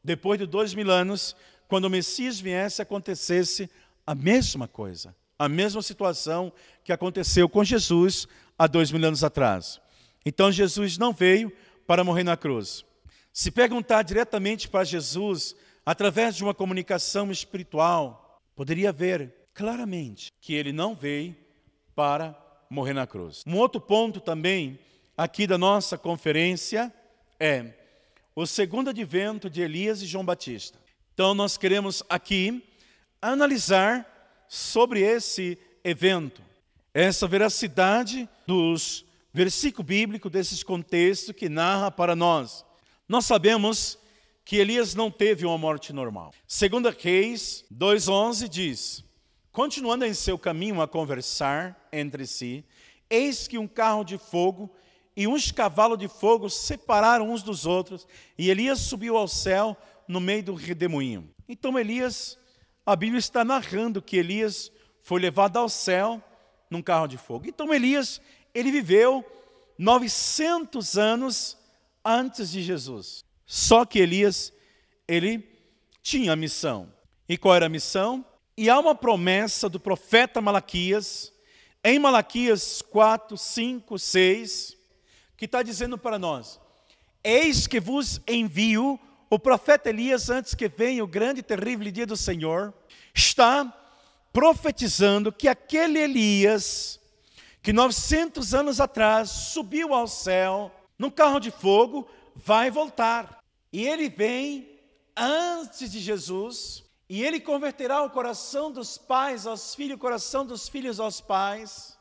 depois de dois mil anos, quando o Messias viesse, acontecesse a mesma coisa, a mesma situação que aconteceu com Jesus há dois mil anos atrás. Então Jesus não veio para morrer na cruz. Se perguntar diretamente para Jesus, através de uma comunicação espiritual, poderia ver claramente que ele não veio para morrer na cruz. Um outro ponto também aqui da nossa conferência é o segundo advento de Elias e João Batista. Então nós queremos aqui analisar sobre esse evento, essa veracidade dos versículo bíblico desses contextos que narra para nós. Nós sabemos que Elias não teve uma morte normal. Segunda Reis 2:11 diz: Continuando em seu caminho a conversar entre si, eis que um carro de fogo e uns cavalos de fogo separaram uns dos outros, e Elias subiu ao céu no meio do redemoinho. Então Elias, a Bíblia está narrando que Elias foi levado ao céu num carro de fogo. Então Elias, ele viveu 900 anos antes de Jesus. Só que Elias, ele tinha missão. E qual era a missão? E há uma promessa do profeta Malaquias, em Malaquias 4, 5, 6, que está dizendo para nós: Eis que vos envio o profeta Elias antes que venha o grande e terrível dia do Senhor, está profetizando que aquele Elias que 900 anos atrás subiu ao céu num carro de fogo, vai voltar. E ele vem antes de Jesus, e ele converterá o coração dos pais aos filhos, o coração dos filhos aos pais.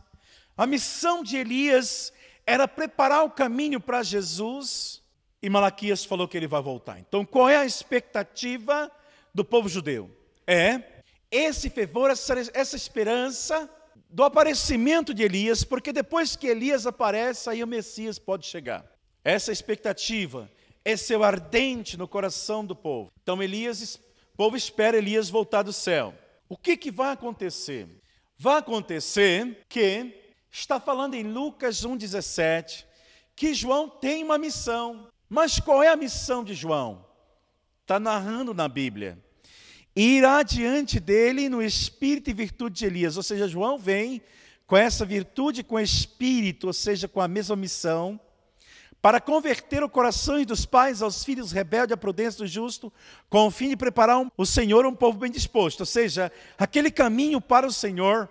A missão de Elias era preparar o caminho para Jesus, e Malaquias falou que ele vai voltar. Então, qual é a expectativa do povo judeu? É esse fervor, essa, essa esperança do aparecimento de Elias, porque depois que Elias aparece, aí o Messias pode chegar. Essa expectativa é seu ardente no coração do povo. Então Elias, o povo espera Elias voltar do céu. O que, que vai acontecer? Vai acontecer que está falando em Lucas 1,17 que João tem uma missão. Mas qual é a missão de João? Está narrando na Bíblia irá diante dele no espírito e virtude de Elias. Ou seja, João vem com essa virtude, com espírito, ou seja, com a mesma missão, para converter o coração dos pais aos filhos rebeldes à prudência do justo, com o fim de preparar o Senhor um povo bem disposto. Ou seja, aquele caminho para o Senhor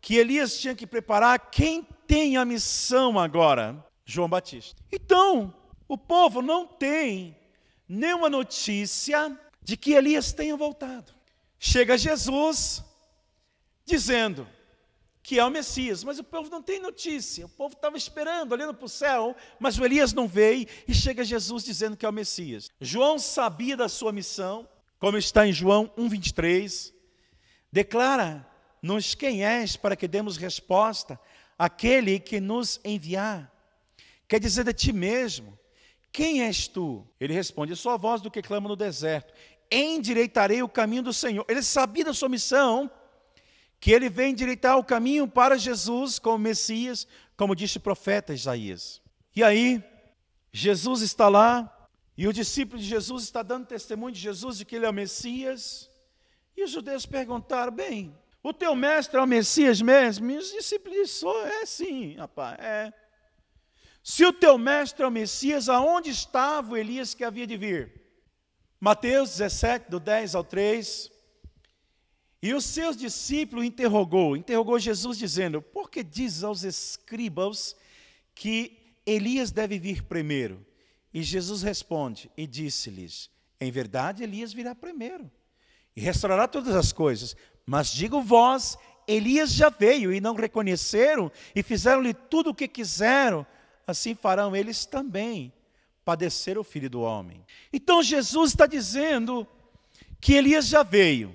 que Elias tinha que preparar, quem tem a missão agora? João Batista. Então, o povo não tem nenhuma notícia de que Elias tenha voltado. Chega Jesus dizendo que é o Messias, mas o povo não tem notícia. O povo estava esperando, olhando para o céu, mas o Elias não veio e chega Jesus dizendo que é o Messias. João sabia da sua missão, como está em João 1:23, declara-nos quem és para que demos resposta àquele que nos enviar. Quer dizer de ti mesmo. Quem és tu? Ele responde: Sou a voz do que clama no deserto endireitarei o caminho do Senhor. Ele sabia da sua missão, que ele vem endireitar o caminho para Jesus como Messias, como disse o profeta Isaías. E aí, Jesus está lá, e o discípulo de Jesus está dando testemunho de Jesus de que ele é o Messias. E os judeus perguntaram: bem, O teu mestre é o Messias mesmo? E os discípulos disseram, é sim, rapaz, é. Se o teu mestre é o Messias, aonde estava o Elias que havia de vir? Mateus 17, do 10 ao 3. E os seus discípulos interrogou, interrogou Jesus dizendo: Por que diz aos escribas que Elias deve vir primeiro? E Jesus responde e disse-lhes: Em verdade, Elias virá primeiro e restaurará todas as coisas. Mas digo vós, Elias já veio e não reconheceram e fizeram-lhe tudo o que quiseram, assim farão eles também padecer o filho do homem. Então Jesus está dizendo que Elias já veio.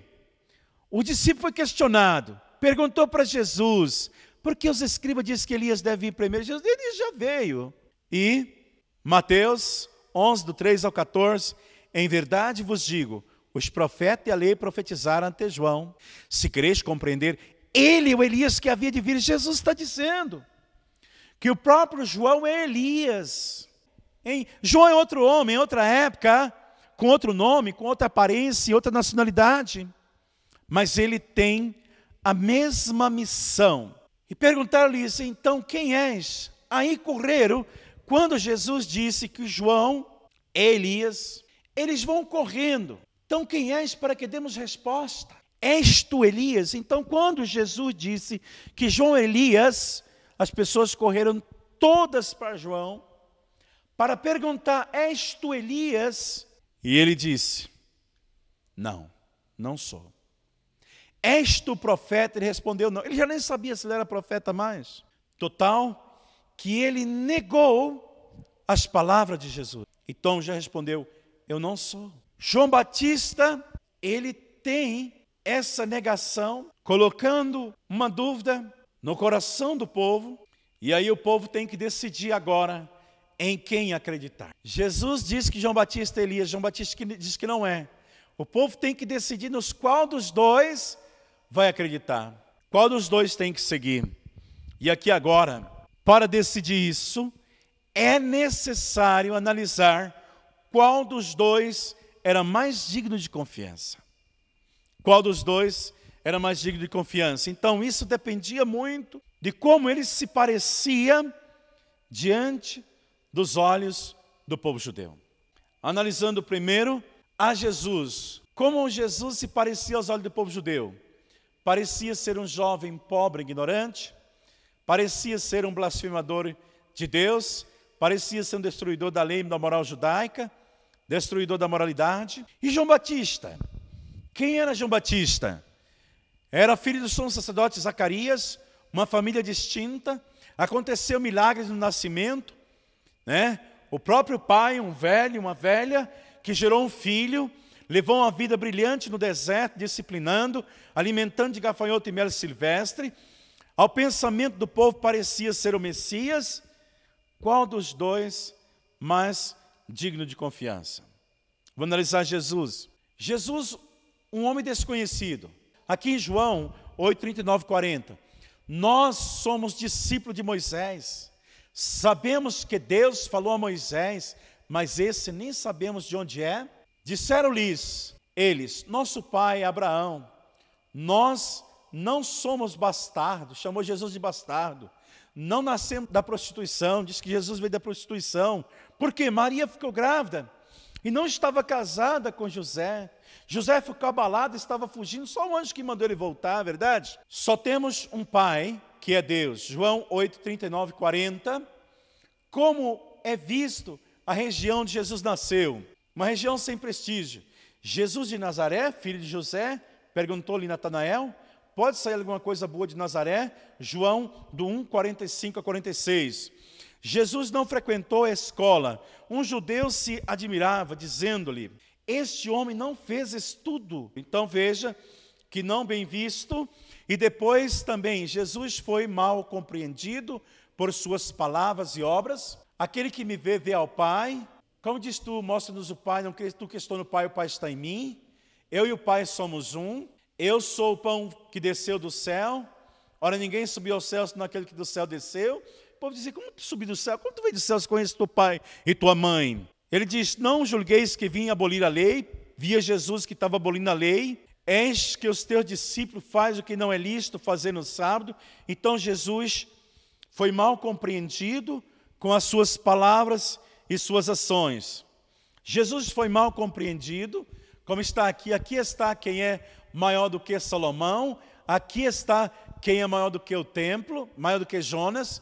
O discípulo foi questionado, perguntou para Jesus, por que os escribas dizem que Elias deve ir primeiro? Jesus, Elias já veio. E Mateus 11, do 3 ao 14, em verdade vos digo, os profetas e a lei profetizaram ante João. Se quereis compreender, ele, o Elias que havia de vir, Jesus está dizendo que o próprio João é Elias. Hein? João é outro homem, outra época, com outro nome, com outra aparência, outra nacionalidade, mas ele tem a mesma missão. E perguntaram-lhe então, quem és? Aí correram, quando Jesus disse que João é Elias, eles vão correndo. Então, quem és para que demos resposta? És tu Elias? Então, quando Jesus disse que João é Elias, as pessoas correram todas para João para perguntar: És tu Elias? E ele disse: Não, não sou. És tu profeta? Ele respondeu: Não. Ele já nem sabia se ele era profeta mais. Total, que ele negou as palavras de Jesus. Então já respondeu: Eu não sou. João Batista, ele tem essa negação, colocando uma dúvida no coração do povo, e aí o povo tem que decidir agora em quem acreditar. Jesus diz que João Batista é Elias, João Batista diz que não é. O povo tem que decidir nos qual dos dois vai acreditar. Qual dos dois tem que seguir? E aqui agora, para decidir isso, é necessário analisar qual dos dois era mais digno de confiança. Qual dos dois era mais digno de confiança? Então, isso dependia muito de como ele se parecia diante dos olhos do povo judeu. Analisando primeiro a Jesus, como Jesus se parecia aos olhos do povo judeu? Parecia ser um jovem pobre, ignorante, parecia ser um blasfemador de Deus, parecia ser um destruidor da lei e da moral judaica, destruidor da moralidade. E João Batista? Quem era João Batista? Era filho do sumo sacerdote Zacarias, uma família distinta. Aconteceu milagres no nascimento, né? O próprio pai, um velho, uma velha, que gerou um filho, levou uma vida brilhante no deserto, disciplinando, alimentando de gafanhoto e mel silvestre. Ao pensamento do povo parecia ser o Messias. Qual dos dois mais digno de confiança? Vou analisar Jesus. Jesus, um homem desconhecido. Aqui em João 8, 39, 40. Nós somos discípulos de Moisés. Sabemos que Deus falou a Moisés, mas esse nem sabemos de onde é. Disseram-lhes eles: Nosso pai Abraão, nós não somos bastardos, chamou Jesus de bastardo. Não nascemos da prostituição, diz que Jesus veio da prostituição, porque Maria ficou grávida e não estava casada com José. José ficou abalado, estava fugindo, só o anjo que mandou ele voltar, verdade? Só temos um pai que é Deus. João 8, 39, 40. Como é visto a região onde Jesus nasceu? Uma região sem prestígio. Jesus de Nazaré, filho de José, perguntou-lhe Natanael, pode sair alguma coisa boa de Nazaré? João do 1, 45 a 46. Jesus não frequentou a escola. Um judeu se admirava, dizendo-lhe: Este homem não fez estudo. Então veja que não bem visto e depois também, Jesus foi mal compreendido por suas palavras e obras. Aquele que me vê, vê ao Pai. Como diz tu, mostra-nos o Pai, não tu que estou no Pai, o Pai está em mim. Eu e o Pai somos um. Eu sou o pão que desceu do céu. Ora, ninguém subiu ao céu senão aquele que do céu desceu. Povo dizia, como tu subiu do céu? Como tu veio do céu se conheces teu pai e tua mãe? Ele diz, não julgueis que vim abolir a lei. Via Jesus que estava abolindo a lei. Eis que os teus discípulos fazem o que não é lícito fazer no sábado. Então Jesus foi mal compreendido com as suas palavras e suas ações. Jesus foi mal compreendido, como está aqui. Aqui está quem é maior do que Salomão, aqui está quem é maior do que o templo, maior do que Jonas.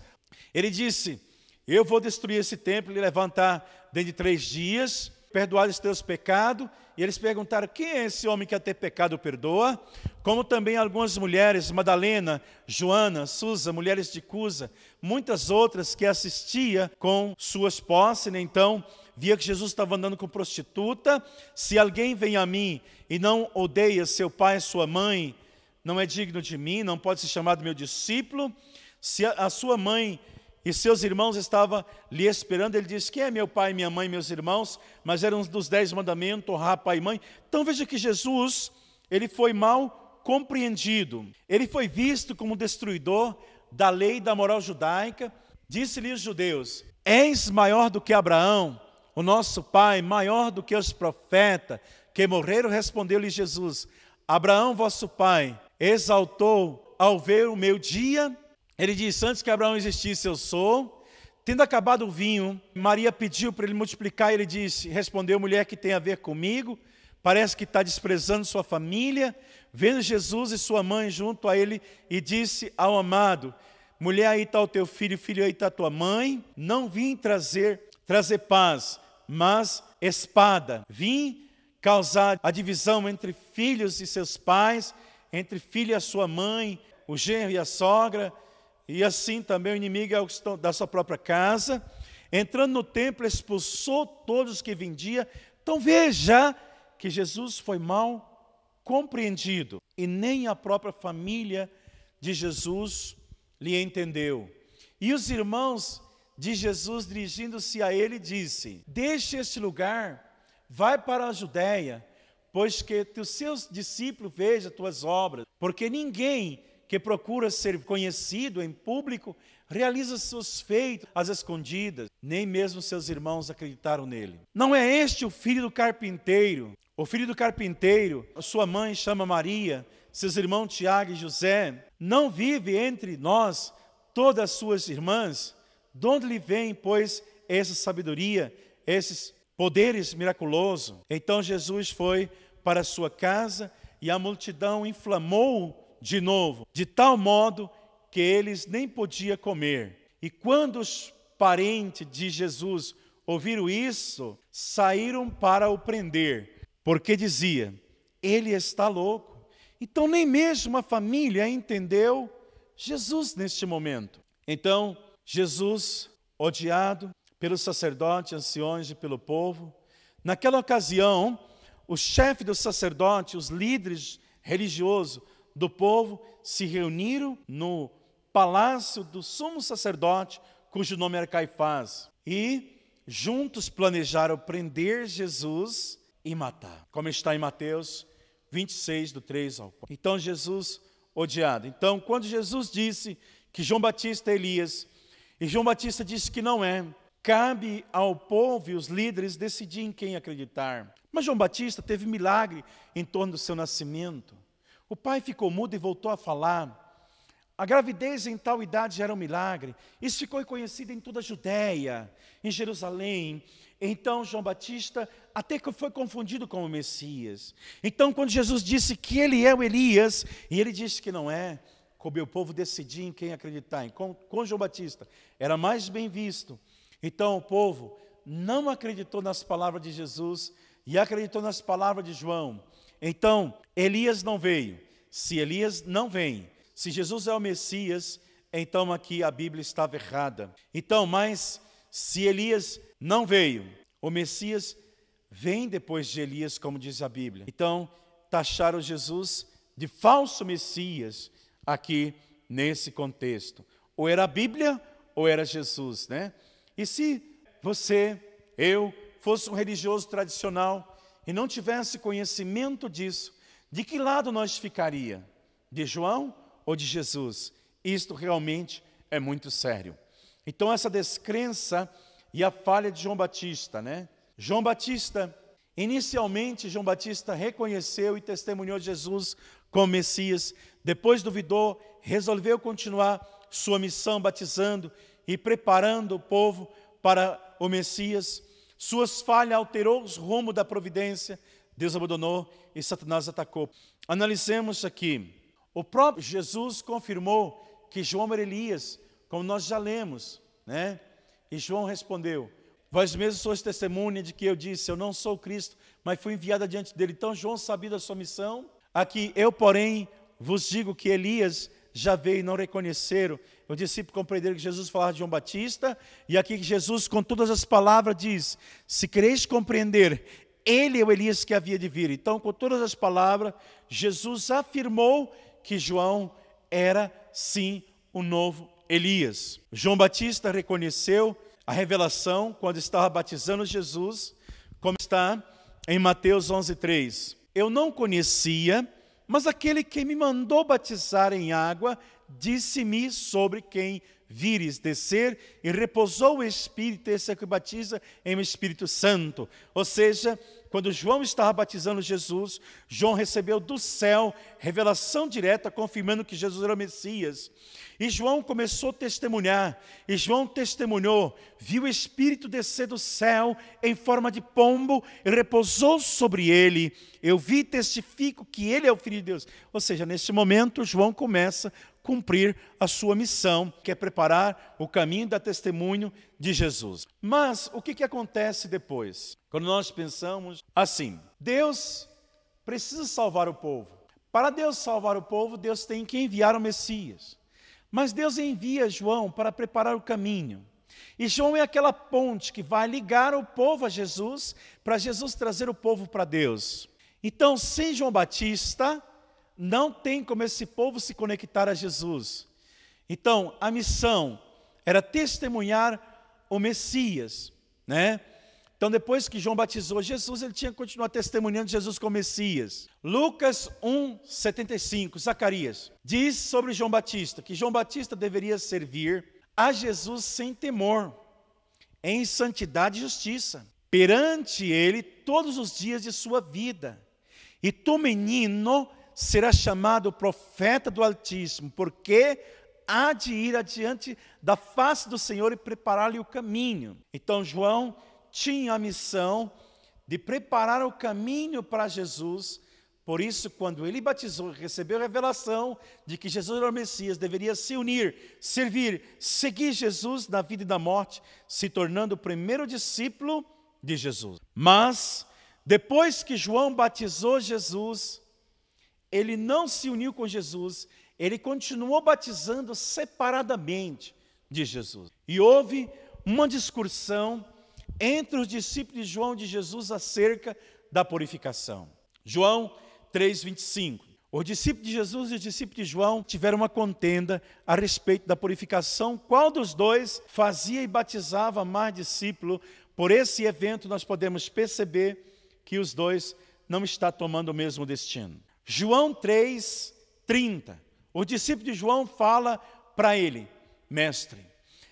Ele disse: Eu vou destruir esse templo e levantar dentro de três dias, perdoar os teus pecados. E eles perguntaram: Quem é esse homem que até pecado perdoa? Como também algumas mulheres, Madalena, Joana, Susa, mulheres de Cusa, muitas outras que assistia com suas posses. Né? Então, via que Jesus estava andando com prostituta. Se alguém vem a mim e não odeia seu pai e sua mãe, não é digno de mim, não pode ser chamado meu discípulo. Se a sua mãe e seus irmãos estavam lhe esperando, ele disse: Quem é meu pai, minha mãe, meus irmãos? Mas eram dos dez mandamentos, honrar pai e mãe. Então veja que Jesus, ele foi mal compreendido. Ele foi visto como destruidor da lei e da moral judaica. Disse-lhe os judeus: És maior do que Abraão, o nosso pai, maior do que os profetas que morreram? Respondeu-lhe Jesus: Abraão, vosso pai, exaltou ao ver o meu dia. Ele disse: Antes que Abraão existisse, eu sou. Tendo acabado o vinho, Maria pediu para ele multiplicar. Ele disse: Respondeu, mulher, que tem a ver comigo. Parece que está desprezando sua família. Vendo Jesus e sua mãe junto a ele, e disse ao amado: Mulher, aí está o teu filho, filho, aí está a tua mãe. Não vim trazer, trazer paz, mas espada. Vim causar a divisão entre filhos e seus pais, entre filho e a sua mãe, o genro e a sogra, e assim também o inimigo é da sua própria casa. Entrando no templo, expulsou todos os que vendiam. Então veja que Jesus foi mal compreendido e nem a própria família de Jesus lhe entendeu. E os irmãos de Jesus, dirigindo-se a ele, disse: Deixe este lugar Vai para a Judéia, pois que os seus discípulos vejam tuas obras, porque ninguém que procura ser conhecido em público realiza seus feitos às escondidas, nem mesmo seus irmãos acreditaram nele. Não é este o filho do carpinteiro? O filho do carpinteiro, sua mãe chama Maria, seus irmãos Tiago e José, não vive entre nós todas as suas irmãs? De onde lhe vem, pois, essa sabedoria, esses poderes miraculosos. Então Jesus foi para sua casa e a multidão inflamou de novo, de tal modo que eles nem podiam comer. E quando os parentes de Jesus ouviram isso, saíram para o prender, porque dizia: ele está louco. Então nem mesmo a família entendeu Jesus neste momento. Então Jesus, odiado, pelos sacerdotes, anciões e pelo povo. Naquela ocasião, o chefe do sacerdote, os líderes religiosos do povo se reuniram no palácio do sumo sacerdote, cujo nome era Caifás, e juntos planejaram prender Jesus e matar, como está em Mateus 26, do 3 ao 4. Então Jesus odiado. Então, quando Jesus disse que João Batista é Elias, e João Batista disse que não é, Cabe ao povo e os líderes decidir em quem acreditar. Mas João Batista teve milagre em torno do seu nascimento. O pai ficou mudo e voltou a falar. A gravidez em tal idade era um milagre. Isso ficou conhecido em toda a Judéia, em Jerusalém. Então João Batista até que foi confundido com o Messias. Então, quando Jesus disse que ele é o Elias, e ele disse que não é, coube o povo decidir em quem acreditar. Com, com João Batista, era mais bem visto então o povo não acreditou nas palavras de Jesus e acreditou nas palavras de João. Então Elias não veio. Se Elias não vem, se Jesus é o Messias, então aqui a Bíblia estava errada. Então, mas se Elias não veio, o Messias vem depois de Elias, como diz a Bíblia. Então, taxaram Jesus de falso Messias aqui nesse contexto. Ou era a Bíblia ou era Jesus, né? E se você, eu, fosse um religioso tradicional e não tivesse conhecimento disso, de que lado nós ficaria? De João ou de Jesus? Isto realmente é muito sério. Então essa descrença e a falha de João Batista, né? João Batista, Inicialmente, João Batista reconheceu e testemunhou Jesus como Messias. Depois duvidou, resolveu continuar sua missão batizando e preparando o povo para o Messias. Suas falhas alterou o rumo da providência. Deus abandonou e Satanás atacou. Analisemos aqui. O próprio Jesus confirmou que João era Elias, como nós já lemos, né? E João respondeu: Vós mesmos sois testemunha de que eu disse: Eu não sou Cristo, mas fui enviado adiante dele. Então João sabia da sua missão. Aqui eu, porém, vos digo que Elias já veio e não reconheceram. O discípulo compreenderam que Jesus falava de João Batista, e aqui Jesus, com todas as palavras, diz: Se quereis compreender, ele é o Elias que havia de vir. Então, com todas as palavras, Jesus afirmou que João era sim o novo Elias. João Batista reconheceu a revelação quando estava batizando Jesus, como está em Mateus 11:3. Eu não conhecia, mas aquele que me mandou batizar em água disse-me sobre quem vires descer e repousou o Espírito, esse é que batiza em Espírito Santo. Ou seja, quando João estava batizando Jesus, João recebeu do céu revelação direta confirmando que Jesus era o Messias. E João começou a testemunhar, e João testemunhou, viu o Espírito descer do céu em forma de pombo e repousou sobre ele. Eu vi e testifico que ele é o Filho de Deus. Ou seja, nesse momento, João começa cumprir a sua missão, que é preparar o caminho da testemunho de Jesus. Mas o que, que acontece depois? Quando nós pensamos assim, Deus precisa salvar o povo. Para Deus salvar o povo, Deus tem que enviar o Messias. Mas Deus envia João para preparar o caminho. E João é aquela ponte que vai ligar o povo a Jesus, para Jesus trazer o povo para Deus. Então, sem João Batista, não tem como esse povo se conectar a Jesus. Então, a missão era testemunhar o Messias, né? Então, depois que João batizou Jesus, ele tinha que continuar testemunhando Jesus como Messias. Lucas 1, 75, Zacarias, diz sobre João Batista que João Batista deveria servir a Jesus sem temor, em santidade e justiça, perante ele todos os dias de sua vida. E tu, menino, será chamado profeta do Altíssimo, porque há de ir adiante da face do Senhor e preparar-lhe o caminho. Então, João tinha a missão de preparar o caminho para Jesus. Por isso, quando ele batizou, recebeu a revelação de que Jesus era o Messias, deveria se unir, servir, seguir Jesus na vida e na morte, se tornando o primeiro discípulo de Jesus. Mas, depois que João batizou Jesus, ele não se uniu com Jesus, ele continuou batizando separadamente de Jesus. E houve uma discussão entre os discípulos de João de Jesus acerca da purificação. João 3:25. Os discípulos de Jesus e os discípulos de João tiveram uma contenda a respeito da purificação. Qual dos dois fazia e batizava mais discípulo? Por esse evento nós podemos perceber que os dois não estão tomando o mesmo destino. João 3:30. O discípulo de João fala para ele: Mestre,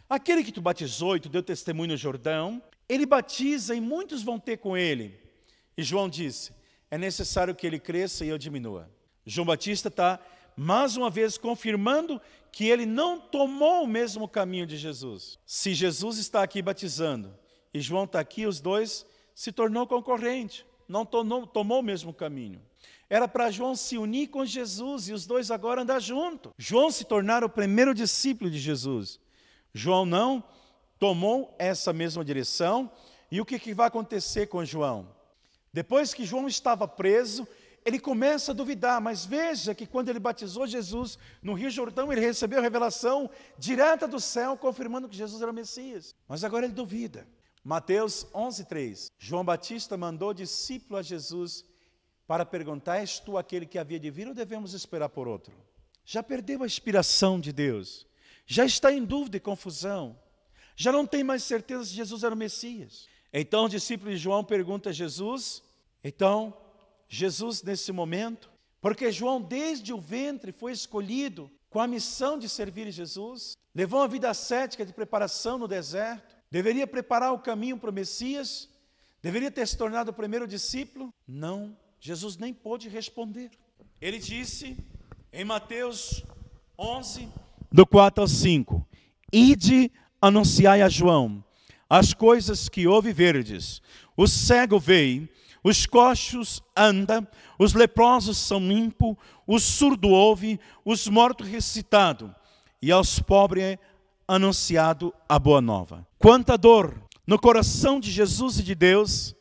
aquele que tu batizou e tu deu testemunho no Jordão, ele batiza e muitos vão ter com ele. E João disse: é necessário que ele cresça e eu diminua. João Batista está, mais uma vez, confirmando que ele não tomou o mesmo caminho de Jesus. Se Jesus está aqui batizando e João está aqui, os dois se tornou concorrente, não tomou, tomou o mesmo caminho. Era para João se unir com Jesus e os dois agora andar junto. João se tornar o primeiro discípulo de Jesus. João não, tomou essa mesma direção. E o que, que vai acontecer com João? Depois que João estava preso, ele começa a duvidar, mas veja que quando ele batizou Jesus no Rio Jordão, ele recebeu a revelação direta do céu, confirmando que Jesus era o Messias. Mas agora ele duvida. Mateus 11:3. João Batista mandou discípulo a Jesus para perguntar: És tu aquele que havia de vir ou devemos esperar por outro? Já perdeu a inspiração de Deus, já está em dúvida e confusão já não tem mais certeza se Jesus era o Messias. Então o discípulo de João pergunta a Jesus, então Jesus nesse momento, porque João desde o ventre foi escolhido com a missão de servir Jesus, levou uma vida ascética de preparação no deserto, deveria preparar o caminho para o Messias, Deveria ter se tornado o primeiro discípulo? Não. Jesus nem pôde responder. Ele disse em Mateus 11, do 4 ao 5: Ide anunciai a João as coisas que ouve verdes. O cego vê, os coxos andam, os leprosos são limpos, o surdo ouve, os mortos ressuscitados, e aos pobres é anunciado a boa nova. Quanta dor no coração de Jesus e de Deus,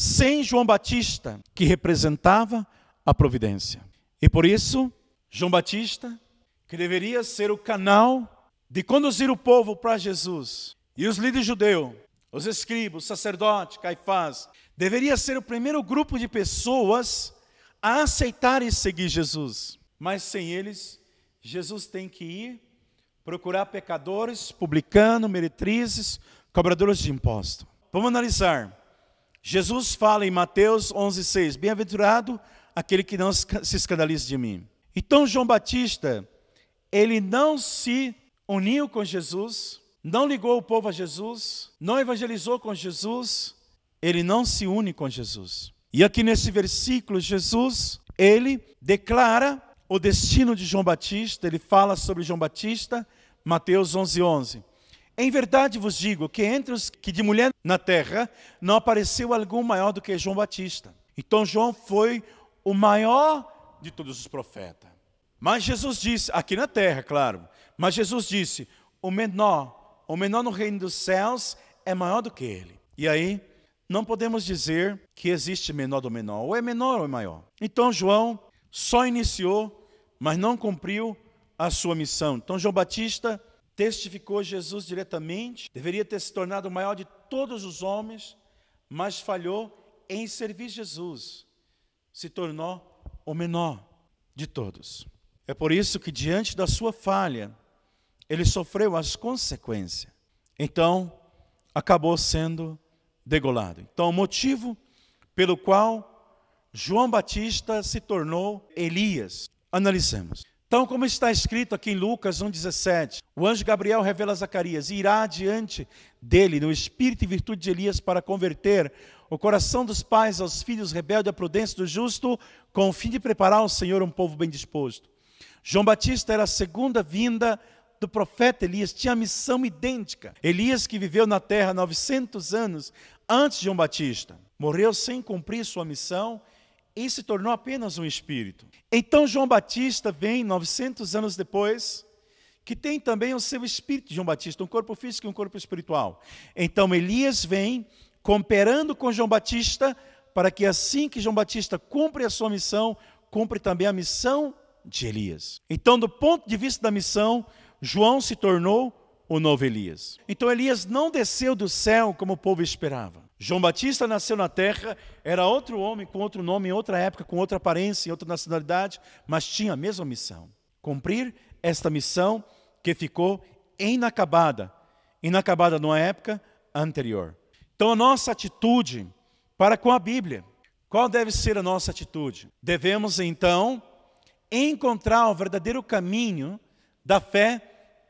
sem João Batista, que representava a providência. E por isso, João Batista, que deveria ser o canal de conduzir o povo para Jesus, e os líderes judeus, os escribas, o sacerdote, Caifás, deveria ser o primeiro grupo de pessoas a aceitar e seguir Jesus. Mas sem eles, Jesus tem que ir procurar pecadores, publicanos, meretrizes, cobradores de imposto. Vamos analisar. Jesus fala em Mateus 11,6: Bem-aventurado aquele que não se escandalize de mim. Então, João Batista, ele não se uniu com Jesus, não ligou o povo a Jesus, não evangelizou com Jesus, ele não se une com Jesus. E aqui nesse versículo, Jesus, ele declara o destino de João Batista, ele fala sobre João Batista, Mateus 11, 11. Em verdade vos digo que entre os que de mulher na terra não apareceu algum maior do que João Batista. Então João foi o maior de todos os profetas. Mas Jesus disse, aqui na terra, claro, mas Jesus disse: o menor o menor no reino dos céus é maior do que ele. E aí, não podemos dizer que existe menor do menor, ou é menor ou é maior. Então, João só iniciou, mas não cumpriu a sua missão. Então, João Batista testificou Jesus diretamente, deveria ter se tornado o maior de todos os homens, mas falhou em servir Jesus, se tornou o menor de todos. É por isso que, diante da sua falha, ele sofreu as consequências. Então, acabou sendo degolado. Então, o motivo pelo qual João Batista se tornou Elias. Analisemos. Então, como está escrito aqui em Lucas 1,17, o anjo Gabriel revela a Zacarias: irá diante dele no espírito e virtude de Elias para converter o coração dos pais aos filhos rebeldes, a prudência do justo, com o fim de preparar ao Senhor um povo bem disposto. João Batista era a segunda vinda do profeta Elias tinha missão idêntica. Elias, que viveu na terra 900 anos antes de João Batista, morreu sem cumprir sua missão e se tornou apenas um espírito. Então João Batista vem 900 anos depois, que tem também o seu espírito João Batista, um corpo físico e um corpo espiritual. Então Elias vem cooperando com João Batista para que assim que João Batista cumpre a sua missão, cumpre também a missão de Elias. Então, do ponto de vista da missão, João se tornou o novo Elias. Então Elias não desceu do céu como o povo esperava. João Batista nasceu na terra, era outro homem com outro nome, em outra época, com outra aparência, em outra nacionalidade, mas tinha a mesma missão: cumprir esta missão que ficou inacabada, inacabada numa época anterior. Então a nossa atitude para com a Bíblia, qual deve ser a nossa atitude? Devemos então encontrar o verdadeiro caminho da fé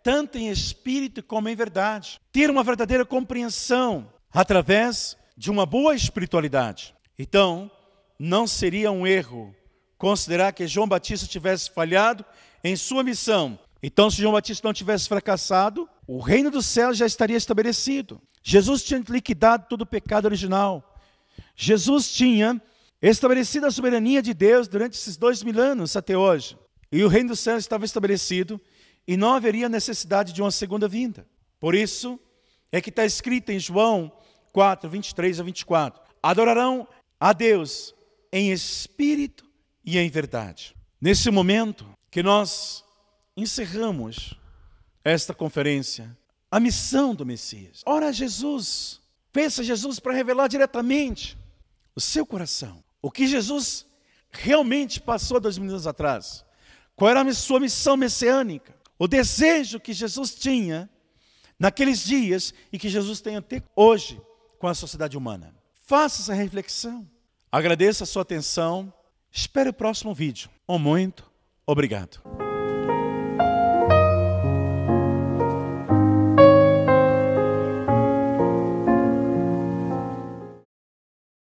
tanto em espírito como em verdade. Ter uma verdadeira compreensão através de uma boa espiritualidade. Então, não seria um erro considerar que João Batista tivesse falhado em sua missão. Então, se João Batista não tivesse fracassado, o reino dos céus já estaria estabelecido. Jesus tinha liquidado todo o pecado original. Jesus tinha estabelecido a soberania de Deus durante esses dois mil anos até hoje. E o reino dos céus estava estabelecido e não haveria necessidade de uma segunda vinda. Por isso é que está escrito em João 4, 23 a 24: Adorarão a Deus em espírito e em verdade. Nesse momento que nós encerramos esta conferência, a missão do Messias. Ora, Jesus, pensa Jesus para revelar diretamente o seu coração. O que Jesus realmente passou dois mil anos atrás. Qual era a sua missão messiânica? o desejo que Jesus tinha naqueles dias e que Jesus tem até hoje com a sociedade humana. Faça essa reflexão. Agradeço a sua atenção. Espere o próximo vídeo. Um muito obrigado.